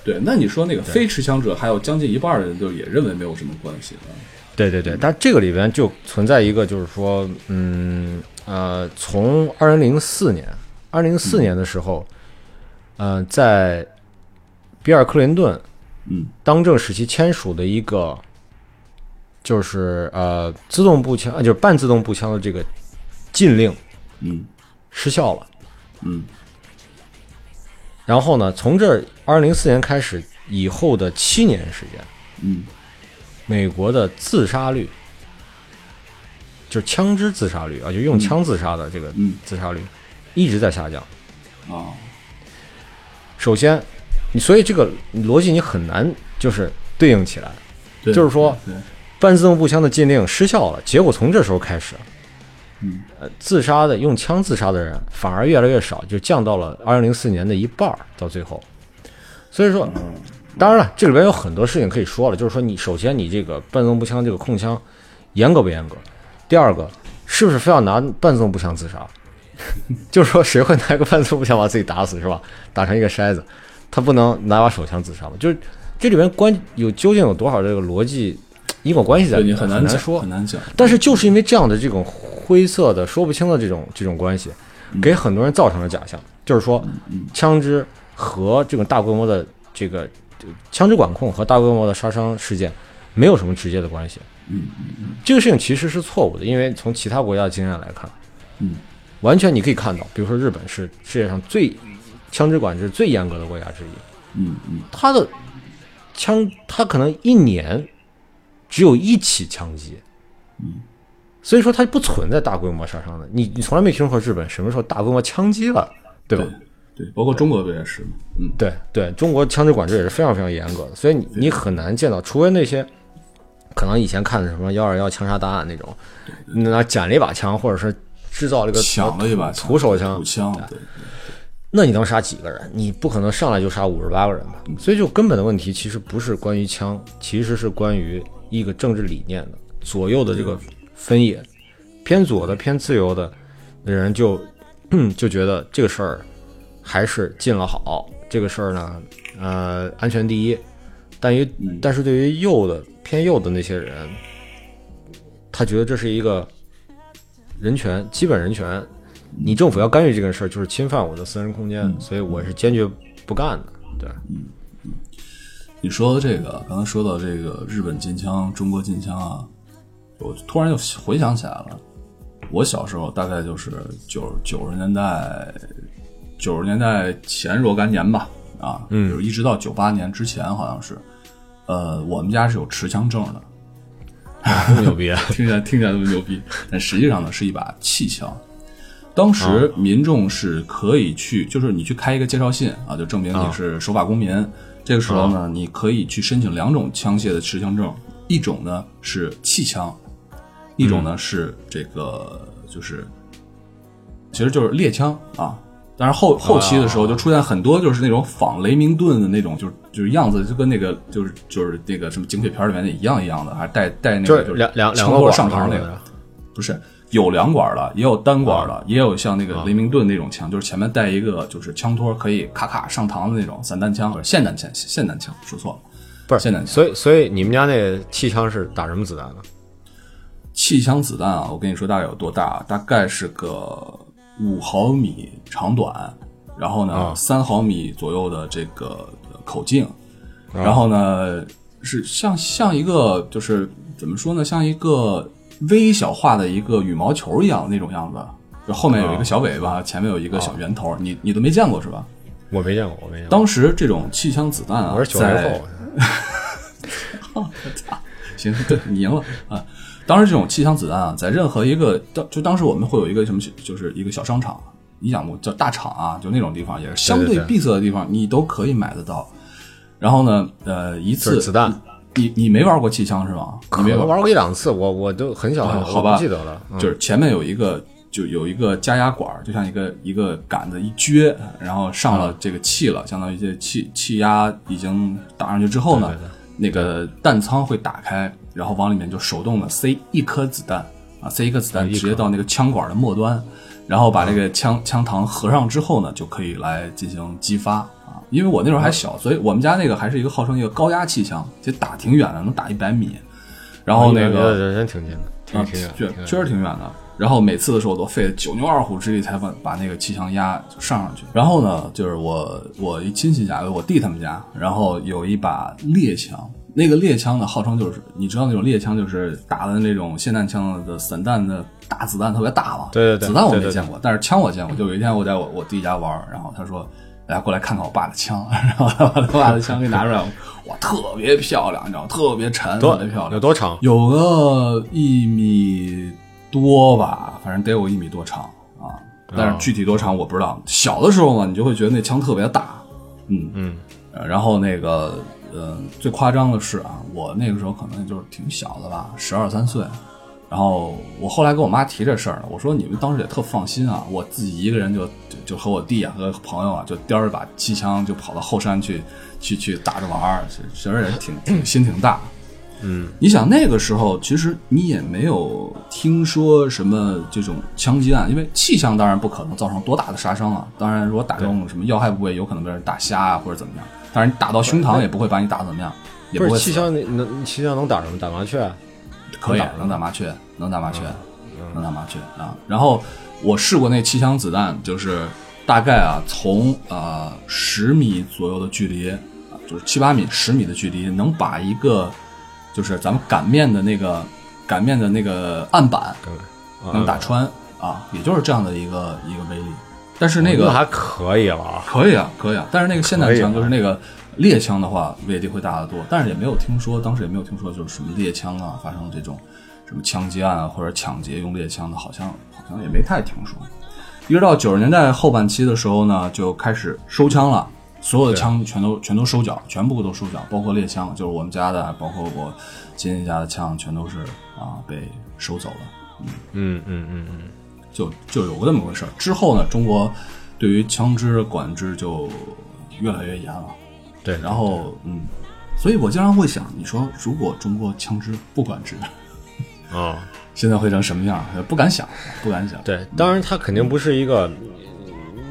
对。那你说那个非持枪者，还有将近一半的人就也认为没有什么关系啊。对对对，但这个里边就存在一个，就是说，嗯呃，从二零零四年，二零零四年的时候，呃，在比尔·克林顿嗯。当政时期签署的一个，就是呃自动步枪，呃就是半自动步枪的这个禁令嗯。失效了。嗯然后呢，从这二零零四年开始以后的七年时间，嗯。美国的自杀率，就是枪支自杀率啊，就用枪自杀的这个嗯。自杀率一直在下降。啊首先，你所以这个逻辑你很难就是对应起来，就是说，半自动步枪的禁令失效了，结果从这时候开始，嗯呃，自杀的用枪自杀的人反而越来越少，就降到了二零零四年的一半儿，到最后。所以说，当然了，这里边有很多事情可以说了，就是说你首先你这个半自动步枪这个控枪严格不严格？第二个，是不是非要拿半自动步枪自杀？就是说谁会拿一个半自动步枪把自己打死是吧？打成一个筛子，他不能拿把手枪自杀吗？就是这里边关有究竟有多少这个逻辑因果关系在里面，你很难说，很难讲。但是就是因为这样的这种灰色的说不清的这种这种关系，给很多人造成了假象，就是说枪支和这种大规模的这个枪支管控和大规模的杀伤事件没有什么直接的关系。嗯这个事情其实是错误的，因为从其他国家的经验来看，嗯，完全你可以看到，比如说日本是世界上最枪支管制最严格的国家之一，嗯嗯。它的枪，他可能一年只有一起枪击，嗯，所以说它不存在大规模杀伤的。你你从来没听说过日本什么时候大规模枪击了，对吧？对，包括中国不也是吗？嗯对对，中国枪支管制也是非常非常严格的，所以你你很难见到，除非那些可能以前看的什么幺二幺枪杀大案那种，那捡了一把枪，或者是制造了一个抢了一把枪土手枪土，枪，对，那你能杀几个人？你不可能上来就杀五十八个人吧？所以就根本的问题其实不是关于枪，其实是关于一个政治理念的左右的这个分野，偏左的、偏自由的的人就 就觉得这个事儿还是禁了好，这个事儿呢，呃，安全第一。但于但是对于右的偏右的那些人，他觉得这是一个人权，基本人权。你政府要干预这个事儿，就是侵犯我的私人空间，所以我是坚决不干的。对，你说的这个，刚才说到这个日本禁枪、中国禁枪啊，我突然又回想起来了。我小时候大概就是九九十年代，九十年代前若干年吧，啊，嗯，就是一直到九八年之前，好像是，呃，我们家是有持枪证的，这么牛逼，啊 听起来听起来那么牛逼，但实际上呢是一把气枪。当时民众是可以去，就是你去开一个介绍信啊，就证明你是守法公民。这个时候呢，你可以去申请两种枪械的持枪证，一种呢是气枪，一种呢是这个就是，其实就是猎枪啊。但是后后期的时候就出现很多就是那种仿雷明顿的那种，就是就是样子就跟那个就是就是那个什么警匪片里面的一样一样的，还带带那个就是两两两个上膛那个。不是有两管的，也有单管啊的，也有像那个雷明顿那种枪，就是前面带一个就是枪托，可以咔咔上膛的那种散弹枪，霰弹枪，霰弹枪说错了，不是霰弹枪。所以所以你们家那个气枪是打什么子弹的？气枪子弹啊，我跟你说大概有多大？大概是个五毫米长短，然后呢啊三毫米左右的这个口径，然后呢是像像一个就是怎么说呢，像一个微小化的一个羽毛球一样那种样子，就后面有一个小尾巴，前面有一个小圆头，你你都没见过是吧？我没见过，我没见过。当时这种气枪子弹啊，我是九零在后，行，对你赢了啊！当时这种气枪子弹啊，在任何一个当就当时我们会有一个什么，就是一个小商场，你想过叫大厂啊，就那种地方也是相对闭塞的地方，你都可以买得到。然后呢，呃，一次子弹，你你没玩过气枪是吗？你没玩，可能玩过一两次，我我都很小，我啊好吧不记得了。嗯就是前面有一个。就有一个加压管，就像一个一个杆子一撅，然后上了这个气了，相当于这气气压已经打上去之后呢，对对对那个弹仓会打开，然后往里面就手动的塞一颗子弹啊，塞一颗子弹直接到那个枪管的末端，然后把这个枪枪膛合上之后呢，就可以来进行激发啊。因为我那时候还小，所以我们家那个还是一个号称一个高压气枪，其实打挺远的，能打一百米。然后那个人人挺近的，挺远，确确实挺远的。然后每次的时候，我都费了九牛二虎之力才把把那个气枪压上上去。然后呢，就是我我一亲戚家，我弟他们家，然后有一把猎枪。那个猎枪呢，号称就是你知道那种猎枪，就是打的那种霰弹枪的散弹的大子弹特别大嘛。对对对子弹我没见过，但是枪我见过。就有一天我在我我弟家玩，然后他说：“大家过来看看我爸的枪。”然后他把他爸的枪给拿出来，哇，特别漂亮，你知道吗，特别沉，特别漂亮。有多长？有个一米多吧，反正得有一米多长啊。但是具体多长我不知道。小的时候嘛，你就会觉得那枪特别大，嗯嗯，呃然后那个，嗯，最夸张的是啊，我那个时候可能就是挺小的吧，十二三岁。然后我后来跟我妈提这事儿了，我说你们当时也特放心啊，我自己一个人就就就和我弟啊和朋友啊，就叼着把气枪就跑到后山去去去打着玩儿，其其实也挺挺 心挺大。嗯你想那个时候，其实你也没有听说什么这种枪击案，因为气枪当然不可能造成多大的杀伤啊。当然，如果打中什么要害部位，有可能被人打瞎啊或者怎么样。当然，你打到胸膛也不会把你打怎么样，也不是气枪，你能气枪能打什么？打麻雀？可以能打麻雀，能打麻雀，能打麻雀啊。然后我试过那气枪子弹，就是大概啊从呃十米左右的距离啊，就是七八米、十米的距离，能把一个就是咱们擀面的那个擀面的那个案板能打穿啊，也就是这样的一个一个威力。但是那个那还可以了啊。可以啊，可以啊。但是那个霰弹可以啊枪就是那个猎枪的话，威力会大得多。但是也没有听说，当时也没有听说就是什么猎枪啊发生这种什么枪击案啊或者抢劫用猎枪的，好像好像也没太听说。一直到九十年代后半期的时候呢，就开始收枪了，所有的枪全都全都收缴，全部都收缴，包括猎枪，就是我们家的，包括我亲戚家的枪，全都是啊被收走了。嗯嗯嗯嗯，就就有过这么回事儿。之后呢，中国对于枪支管制就越来越严了。对。然后嗯，所以我经常会想，你说如果中国枪支不管制，啊，现在会成什么样？不敢想，不敢想。对，当然它肯定不是一个。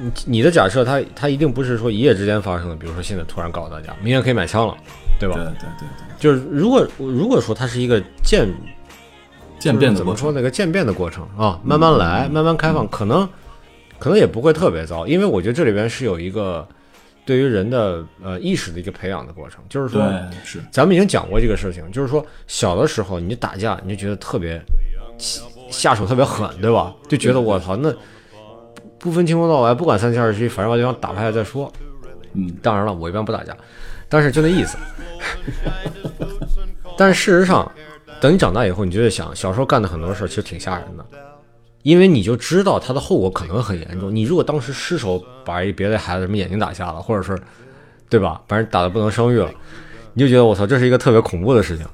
你你的假设，它它一定不是说一夜之间发生的。比如说，现在突然告诉大家，明天可以买枪了，对吧？对对对对，就是如果如果说它是一个渐渐变的。怎么说那个渐变的过程啊，慢慢来，慢慢开放，可能可能也不会特别糟，因为我觉得这里边是有一个对于人的呃意识的一个培养的过程，就是说，是咱们已经讲过这个事情，就是说小的时候你打架你就觉得特别下手特别狠，对吧？就觉得我操那不分青红皂白，不管三七二十一，反正把对方打趴下再说。嗯，当然了，我一般不打架，但是就那意思。但是事实上，等你长大以后，你就会想，小时候干的很多事儿其实挺吓人的，因为你就知道他的后果可能很严重。你如果当时失手把一别的孩子什么眼睛打瞎了，或者是，对吧，把人打的不能生育了，你就觉得我操，这是一个特别恐怖的事情。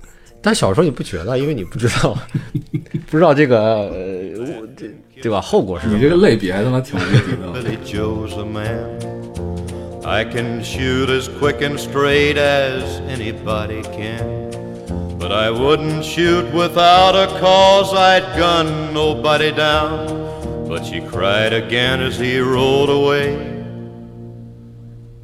但小时候你不觉得，因为你不知道，不知道这个呃，我这对吧？后果是什么？你这个类比还他妈挺无敌的。But I wouldn't shoot without a cause, I'd gun nobody down. But she cried again as he rolled away.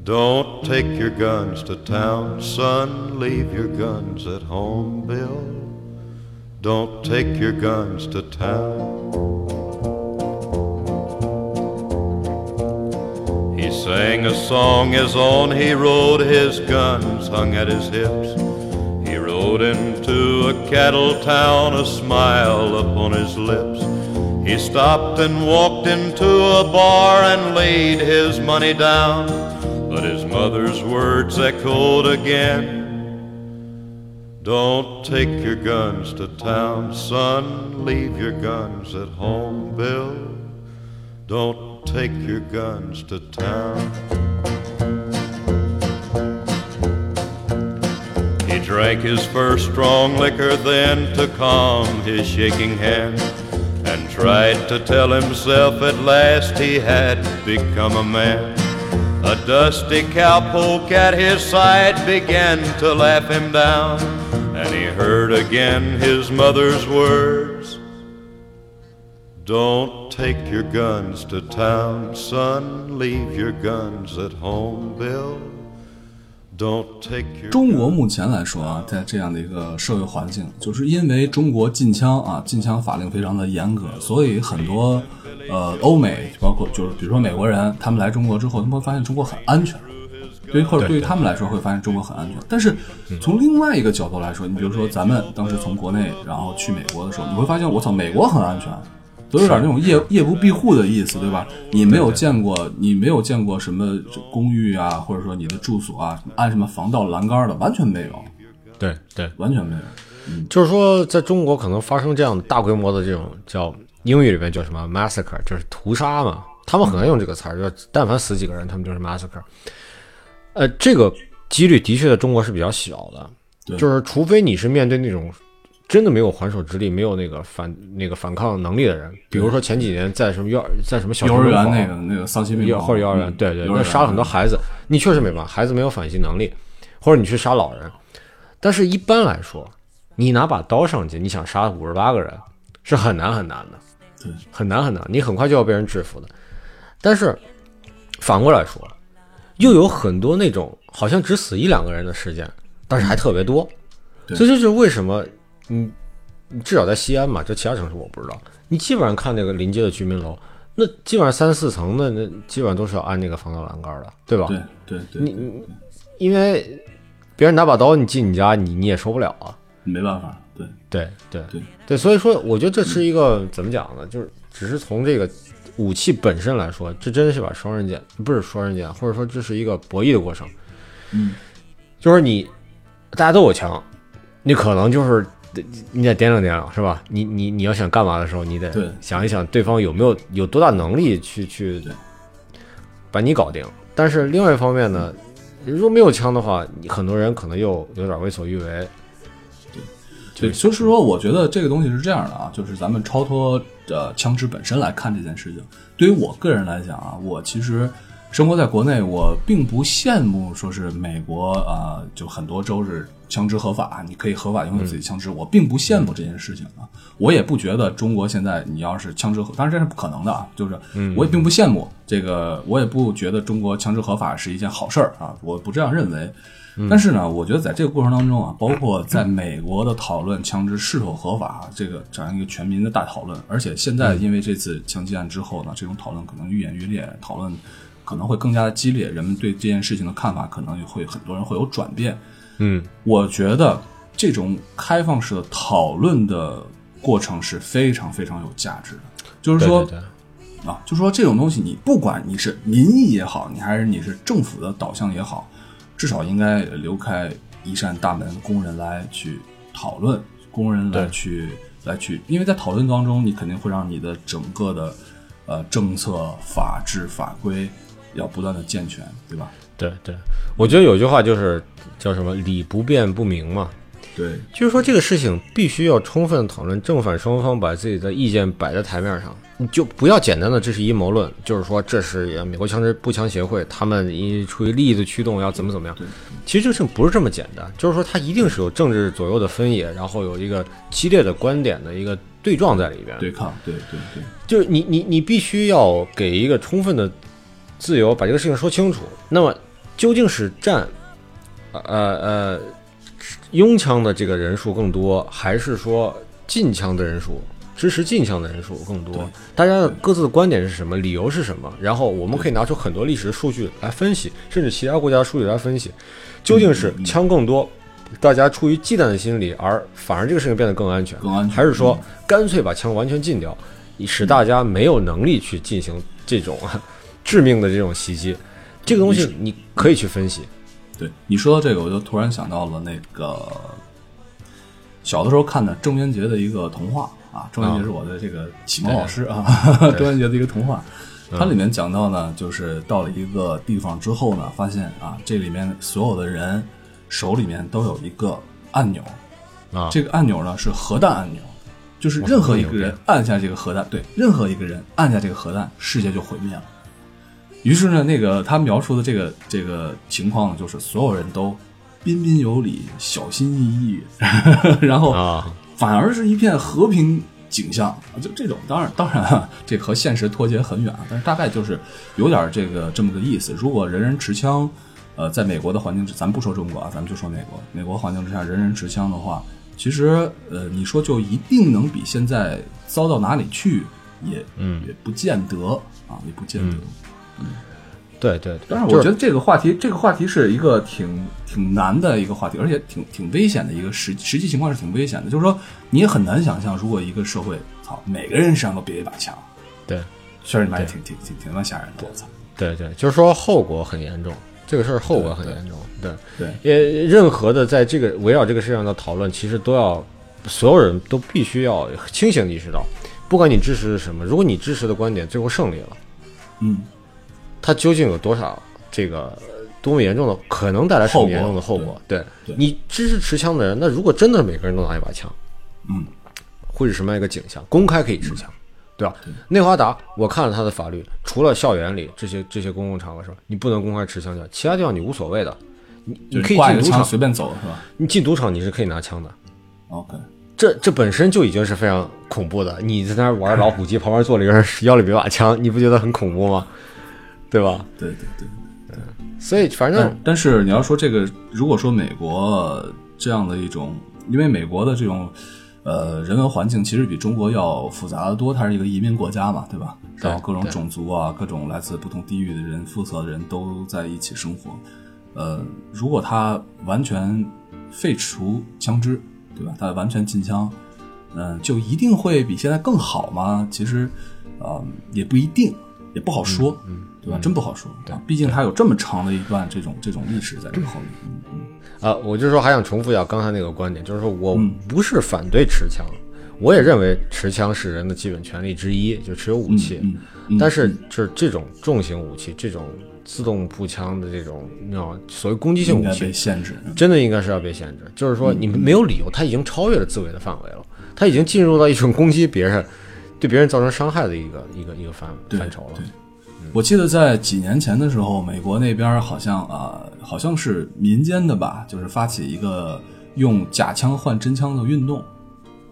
Don't take your guns to town, son. Leave your guns at home, Bill. Don't take your guns to town. He sang a song as on he rode his guns hung at his hips. Rode into a cattle town, a smile upon his lips. He stopped and walked into a bar and laid his money down. But his mother's words echoed again. Don't take your guns to town, son. Leave your guns at home, Bill. Don't take your guns to town. Drank his first strong liquor then to calm his shaking hand and tried to tell himself at last he had become a man. A dusty cowpoke at his side began to laugh him down, and he heard again his mother's words. Don't take your guns to town, son. Leave your guns at home, Bill. 中国目前来说啊，在这样的一个社会环境，就是因为中国禁枪啊，禁枪法令非常的严格，所以很多呃欧美，包括就是比如说美国人，他们来中国之后，他们会发现中国很安全，对于或者对于他们来说会发现中国很安全。但是从另外一个角度来说，你比如说咱们当时从国内然后去美国的时候，你会发现我操，美国很安全，都有点那种夜夜不闭户的意思，对吧？你没有见过，你没有见过什么公寓啊，或者说你的住所啊，安什么防盗栏杆的，完全没有，对对，完全没有。就是说，在中国可能发生这样大规模的这种叫英语里面叫什么 massacre，就是屠杀嘛。他们很爱用这个词儿，就是但凡死几个人，他们就是 massacre。呃，这个几率的确在中国是比较小的，对就是除非你是面对那种真的没有还手之力、没有那个反那个反抗能力的人，比如说前几年在什么幼儿在什么小幼儿园那个那个丧心病狂，或者幼儿园，嗯对对，那杀了很多孩子，你确实没办法，孩子没有反击能力，或者你去杀老人。但是一般来说，你拿把刀上去，你想杀五十八个人是很难很难的，对，很难很难，你很快就要被人制服的。但是反过来说，又有很多那种好像只死一两个人的事件，但是还特别多，所以这就是为什么你你至少在西安嘛，这其他城市我不知道，你基本上看那个临街的居民楼，那基本上三四层的那基本上都是要安那个防盗栏杆的，对吧？对对对，你你因为别人拿把刀你进你家，你你也受不了啊。没办法，对对对对对，所以说我觉得这是一个怎么讲呢？就是只是从这个武器本身来说，这真的是把双刃剑，不是双刃剑，或者说这是一个博弈的过程。嗯，就是你大家都有枪，你可能就是得你得掂量掂量，是吧？你你你要想干嘛的时候，你对得想一想对方有没有有多大能力去去把你搞定。但是另外一方面呢，如果没有枪的话，你很多人可能又有点为所欲为。对，就是说，我觉得这个东西是这样的啊，就是咱们超脱呃枪支本身来看这件事情。对于我个人来讲啊，我其实生活在国内，我并不羡慕说是美国啊、呃就很多州是枪支合法，你可以合法拥有自己枪支，我并不羡慕这件事情啊。我也不觉得中国现在你要是枪支合，当然这是不可能的啊，就是我也并不羡慕这个，我也不觉得中国枪支合法是一件好事儿啊，我不这样认为。但是呢，我觉得在这个过程当中啊，包括在美国的讨论枪支是否合法这个这样一个全民的大讨论，而且现在因为这次枪击案之后呢，这种讨论可能愈演愈烈，讨论可能会更加的激烈，人们对这件事情的看法可能也会很多人会有转变。嗯，我觉得这种开放式的讨论的过程是非常非常有价值的，就是说对对对。啊，就说这种东西，你不管你是民意也好，你还是你是政府的导向也好，至少应该留开一扇大门，工人来去讨论，工人来去来去，因为在讨论当中，你肯定会让你的整个的呃政策、法制、法规要不断的健全，对吧？对对，我觉得有句话就是叫什么“理不辩不明”嘛，对就是说这个事情必须要充分讨论，正反双方把自己的意见摆在台面上，你就不要简单的这是阴谋论，就是说这是美国枪支步枪协会他们因出于利益的驱动要怎么怎么样。其实这个事情不是这么简单，就是说它一定是有政治左右的分野，然后有一个激烈的观点的一个对撞在里边。对抗，对对对，就是你你你必须要给一个充分的自由，把这个事情说清楚。那么究竟是占呃呃拥枪的这个人数更多，还是说禁枪的人数支持禁枪的人数更多？大家的各自的观点是什么？理由是什么？然后我们可以拿出很多历史的数据来分析，甚至其他国家的数据来分析，究竟是枪更多。大家出于忌惮的心理，而反而这个事情变得更安全，更安全还是说干脆把枪完全禁掉，使大家没有能力去进行这种致命的这种袭击？这个东西你可以去分析。对你说到这个，我就突然想到了那个小的时候看的郑渊洁的一个童话啊，郑渊洁是我的这个启蒙老师啊，郑渊洁的一个童话。它里面讲到呢，就是到了一个地方之后呢，发现啊，这里面所有的人手里面都有一个按钮，啊这个按钮呢是核弹按钮，就是任何一个人按下这个核弹，对，任何一个人按下这个核弹，世界就毁灭了。于是呢，那个他描述的这个这个情况呢，就是所有人都彬彬有礼、小心翼翼，然后啊，反而是一片和平景象。就这种，当然当然啊，这和现实脱节很远啊，但是大概就是有点这个这么个意思。如果人人持枪，呃，在美国的环境，咱不说中国啊，咱们就说美国，美国环境之下，人人持枪的话，其实呃，你说就一定能比现在糟到哪里去，也嗯也不见得啊，也不见得。对对对，当然，就是我觉得这个话题，这个话题是一个挺挺难的一个话题，而且挺挺危险的一个实实际情况是挺危险的。就是说，你也很难想象，如果一个社会，操，每个人身上都别一把枪，对确实你妈也挺挺挺挺他妈吓人的，我操！对对，就是说后果很严重，这个事儿后果很严重。对对也任何的在这个围绕这个事上的讨论，其实都要所有人都必须要清醒地意识到，不管你支持是什么，如果你支持的观点最后胜利了，嗯，它究竟有多少这个呃多么严重的可能带来什么严重的后后果？对对你支持持枪的人，那如果真的每个人都拿一把枪，嗯，会是什么样一个景象？公开可以持枪，对吧？内华达，我看了他的法律，除了校园里这些这些公共场合是吧，你不能公开持枪的，其他地方你无所谓的，你你可以进赌场，随便走是吧你进赌场你是可以拿枪的。？OK，这这本身就已经是非常恐怖的。你在那儿玩老虎机，旁边坐了一个人，腰里别把枪，你不觉得很恐怖吗？对吧？对对对对。所以反正但但是你要说这个，如果说美国这样的一种，因为美国的这种呃人文环境其实比中国要复杂的多，它是一个移民国家嘛，对吧？然后各种种族啊，各种来自不同地域的人、肤色的人都在一起生活。呃，如果他完全废除枪支，对吧？他完全禁枪，嗯、就一定会比现在更好吗？其实，呃，也不一定，也不好说，嗯，对吧？真不好说，对，毕竟它有这么长的一段这种这种历史在这个后面，啊，我就说还想重复一下刚才那个观点，就是说我嗯不是反对持枪，我也认为持枪是人的基本权利之一，就持有武器。但是就是这种重型武器，这种自动步枪的这种，你知道吗？所谓攻击性武器应该被，限制，嗯真的应该是要被限制。就是说，你们没有理由，它已经超越了自卫的范围了，它已经进入到一种攻击别人、对别人造成伤害的一个一个一个范范畴了对。我记得在几年前的时候，美国那边好像啊、好像是民间的吧，就是发起一个用假枪换真枪的运动，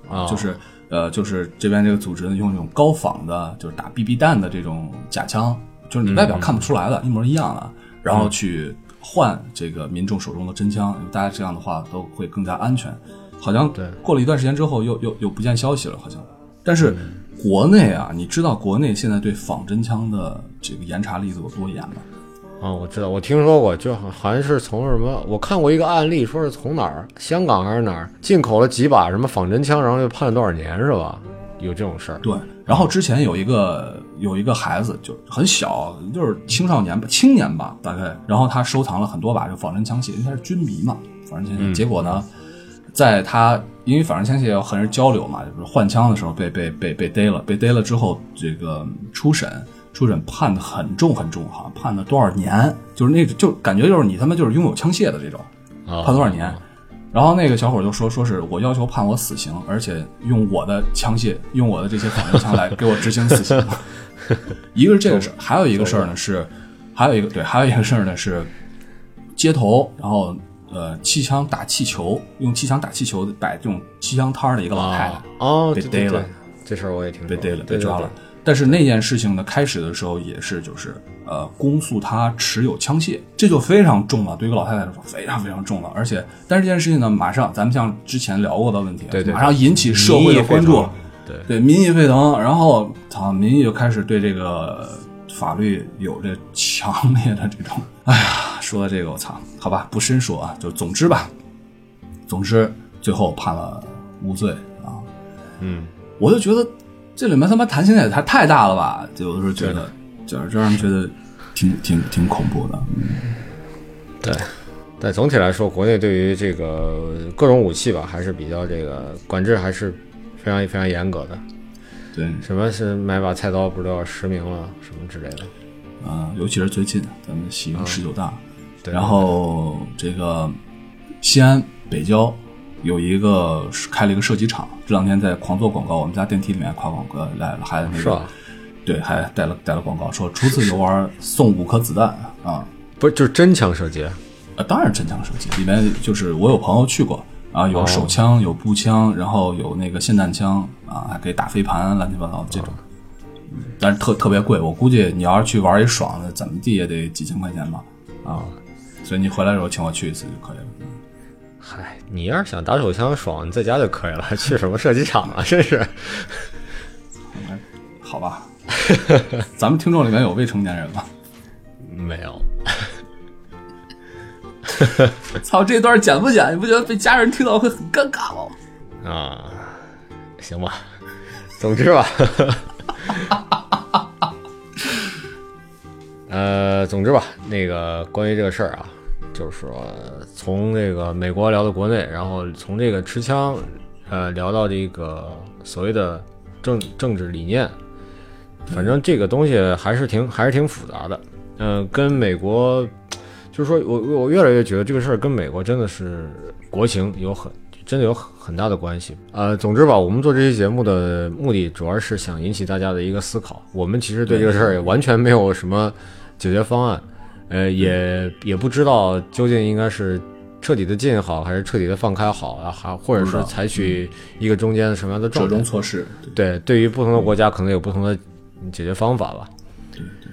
啊，就是呃，就是这边这个组织呢，用这种高仿的，就是打 BB 弹的这种假枪，就是你外表看不出来的，一模一样的，然后去换这个民众手中的真枪，大家这样的话都会更加安全。好像对过了一段时间之后又，又又不见消息了，好像。但是国内啊，你知道国内现在对仿真枪的这个严查力度有多严吗？啊，我知道，我听说过，就好好像是从什么，我看过一个案例，说是从哪儿，香港还是哪儿进口了几把什么仿真枪，然后就判了多少年，是吧？有这种事儿。对，然后之前有一个有一个孩子，就很小，就是青少年吧，青年吧，大概，然后他收藏了很多把这仿真枪械，因为他是军迷嘛，仿真枪械。结果呢，在他因为仿真枪械要和人交流嘛，就是换枪的时候被被被被逮了，被逮了之后，这个初审初审判的很重很重，好像判了多少年，就是那就感觉就是你他妈就是拥有枪械的这种，啊，判多少年？然后那个小伙就说，说是我要求判我死刑，而且用我的枪械，用我的这些仿真枪来给我执行死刑。一个是这个事儿，还有一个事儿呢是，还有一个对，还有一个事儿呢是街头，然后呃气枪打气球，用气枪打气球摆这种气枪摊儿的一个老太太啊，哦，被逮了。对这事儿我也听说。被逮了，被抓了。对但是那件事情呢，开始的时候也是就是呃公诉他持有枪械，这就非常重了，对于一个老太太来说非常非常重了。而且，但是这件事情呢，马上咱们像之前聊过的问题，对对马上引起社会的关注对。对民意沸腾，然后操，民意就开始对这个法律有着强烈的这种，哎呀，说到这个我操，好吧，不深说啊，就总之吧，总之最后判了无罪啊，嗯，我就觉得这里面他妈弹性也太太大了吧，就有的时候觉得，就是就让人觉得挺挺挺恐怖的。嗯对。但总体来说，国内对于这个各种武器吧，还是比较这个管制还是非常非常严格的。对，什么是买把菜刀不是都要实名了什么之类的？啊、尤其是最近咱们喜迎十九大，对然后这个西安北郊有一个开了一个射击场，这两天在狂做广告，我们家电梯里面夸广告来了，还那个？对，还带了带了广告，说初次游玩送五颗子弹啊。不是，就是真枪射击。呃，当然真枪射击，里面就是我有朋友去过啊，有手枪，有步枪，然后有那个霰弹枪啊，还可以打飞盘，乱七八糟这种。嗯但是特特别贵，我估计你要是去玩一爽的，怎么地也得几千块钱吧，啊，所以你回来的时候请我去一次就可以了。嗨，你要是想打手枪爽，你在家就可以了，去什么射击场啊？真是。好吧，咱们听众里面有未成年人吗？没有。操，这段剪不剪？你不觉得被家人听到会很尴尬吗？啊，行吧，总之吧，呃，总之吧，那个关于这个事儿啊，就是说从这个美国聊到国内，然后从这个持枪，呃，聊到这个所谓的政政治理念，反正这个东西还是挺还是挺复杂的。嗯、跟美国，就是说我我越来越觉得这个事儿跟美国真的是国情有很真的有很很大的关系。呃，总之吧，我们做这期节目的目的主要是想引起大家的一个思考。我们其实对这个事儿也完全没有什么解决方案，呃，也也不知道究竟应该是彻底的禁好，还是彻底的放开好啊，还或者是采取一个中间的什么样的折中？措施，对，对于不同的国家可能有不同的解决方法吧。对对对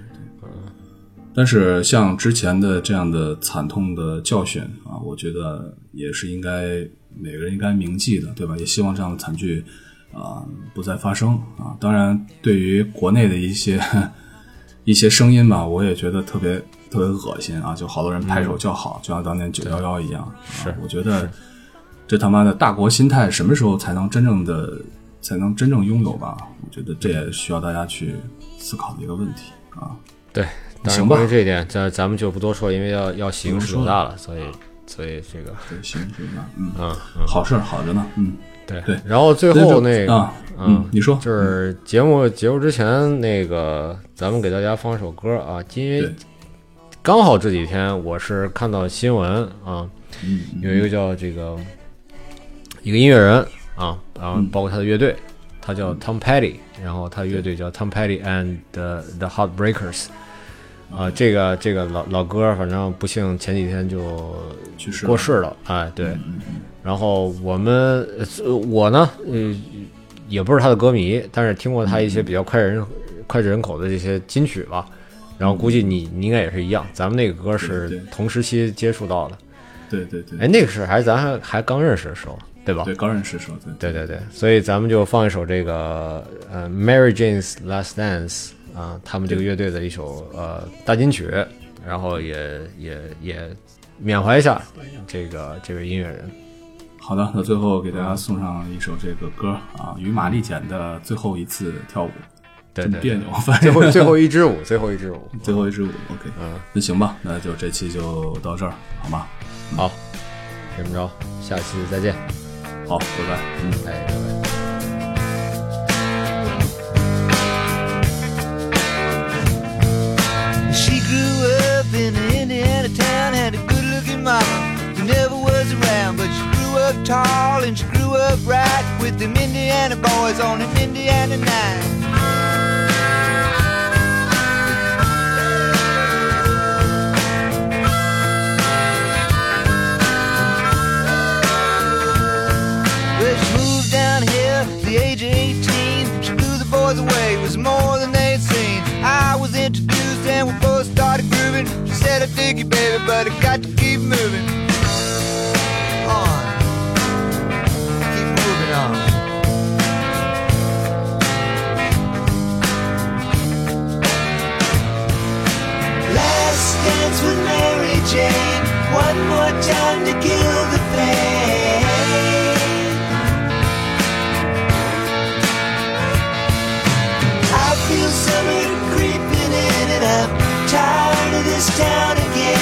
但是像之前的这样的惨痛的教训啊，我觉得也是应该每个人应该铭记的，对吧？也希望这样的惨剧啊、不再发生啊。当然，对于国内的一些一些声音吧，我也觉得特别特别恶心啊，就好多人拍手叫好，就像当年九幺幺一样。是啊，我觉得这他妈的大国心态什么时候才能真正的才能真正拥有吧？我觉得这也需要大家去思考的一个问题啊。对，当然行吧关于这一点，咱咱们就不多说，因为要要洗不说十九大了，所以所以这个，对，行，是吧？嗯，嗯嗯，好事儿好着呢，嗯，对对。然后最后那个啊，嗯，你说，就是节目结束之前，那个咱们给大家放一首歌啊，因为刚好这几天我是看到新闻啊，嗯，有一个叫这个一个音乐人啊，然后包括他的乐队，他叫 Tom Petty，然后他的乐队叫 Tom Petty and the the Heartbreakers。啊，这个这个老老哥，反正不幸前几天就去世了过世了，哎，对。然后我们呃我呢，呃，也不是他的歌迷，但是听过他一些比较脍炙人脍炙人口的这些金曲吧。然后估计你你应该也是一样，咱们那个歌是同时期接触到的。对对对，哎，那个是还是咱还还刚认识的时候，对吧？对，刚认识说，对对对对，所以咱们就放一首这个呃 Mary Jane's Last Dance 啊，他们这个乐队的一首呃大金曲，然后也也也缅怀一下这个这位音乐人。好的，那最后给大家送上一首这个歌啊，与玛丽简的最后一次跳舞，真别扭，反最后最后一支舞，最后一支舞。最后一支舞，OK，嗯，那行吧，那就这期就到这儿，好吗？好，这么着，下期再见，好，拜拜，嗯。哎，拜拜。Up in an Indiana town, had a good looking mama who never was around. But she grew up tall and she grew up right with them Indiana boys on an Indiana night. The age of 18. She blew the boys away, was more than they'd seen. I was introduced started grooving. She said, I dig you, baby, but I got to keep moving. On. Keep moving on. Last dance with Mary Jane. One more time to kill the pain. This town again.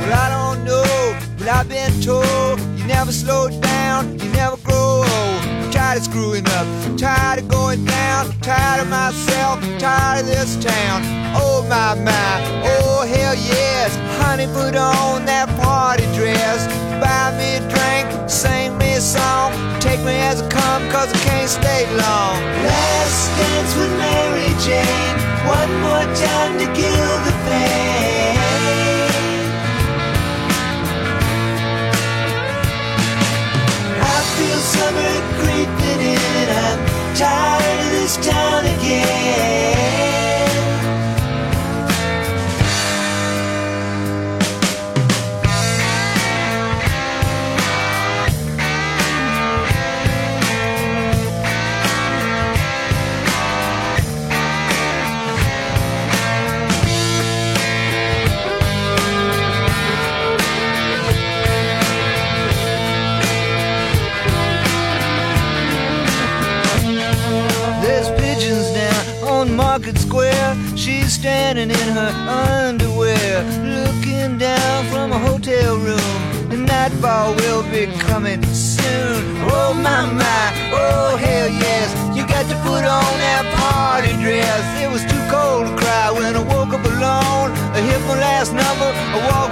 Well, I don't know, but I've been told you never slow down, you never grow old. Tired of screwing up, tired of going down, tired of myself, tired of this town. Oh my my, oh hell yes, honey, put on that party dress. Buy me a drink, sing me a song, take me as I come, cause I can't stay long. Last dance with Mary Jane, one more time to kill the pain. I feel summer creeping in. I'm tired of this town again. it coming soon. Oh my my, oh hell yes, you got to put on that party dress. It was too cold to cry when I woke up alone. I hit my last number. I walked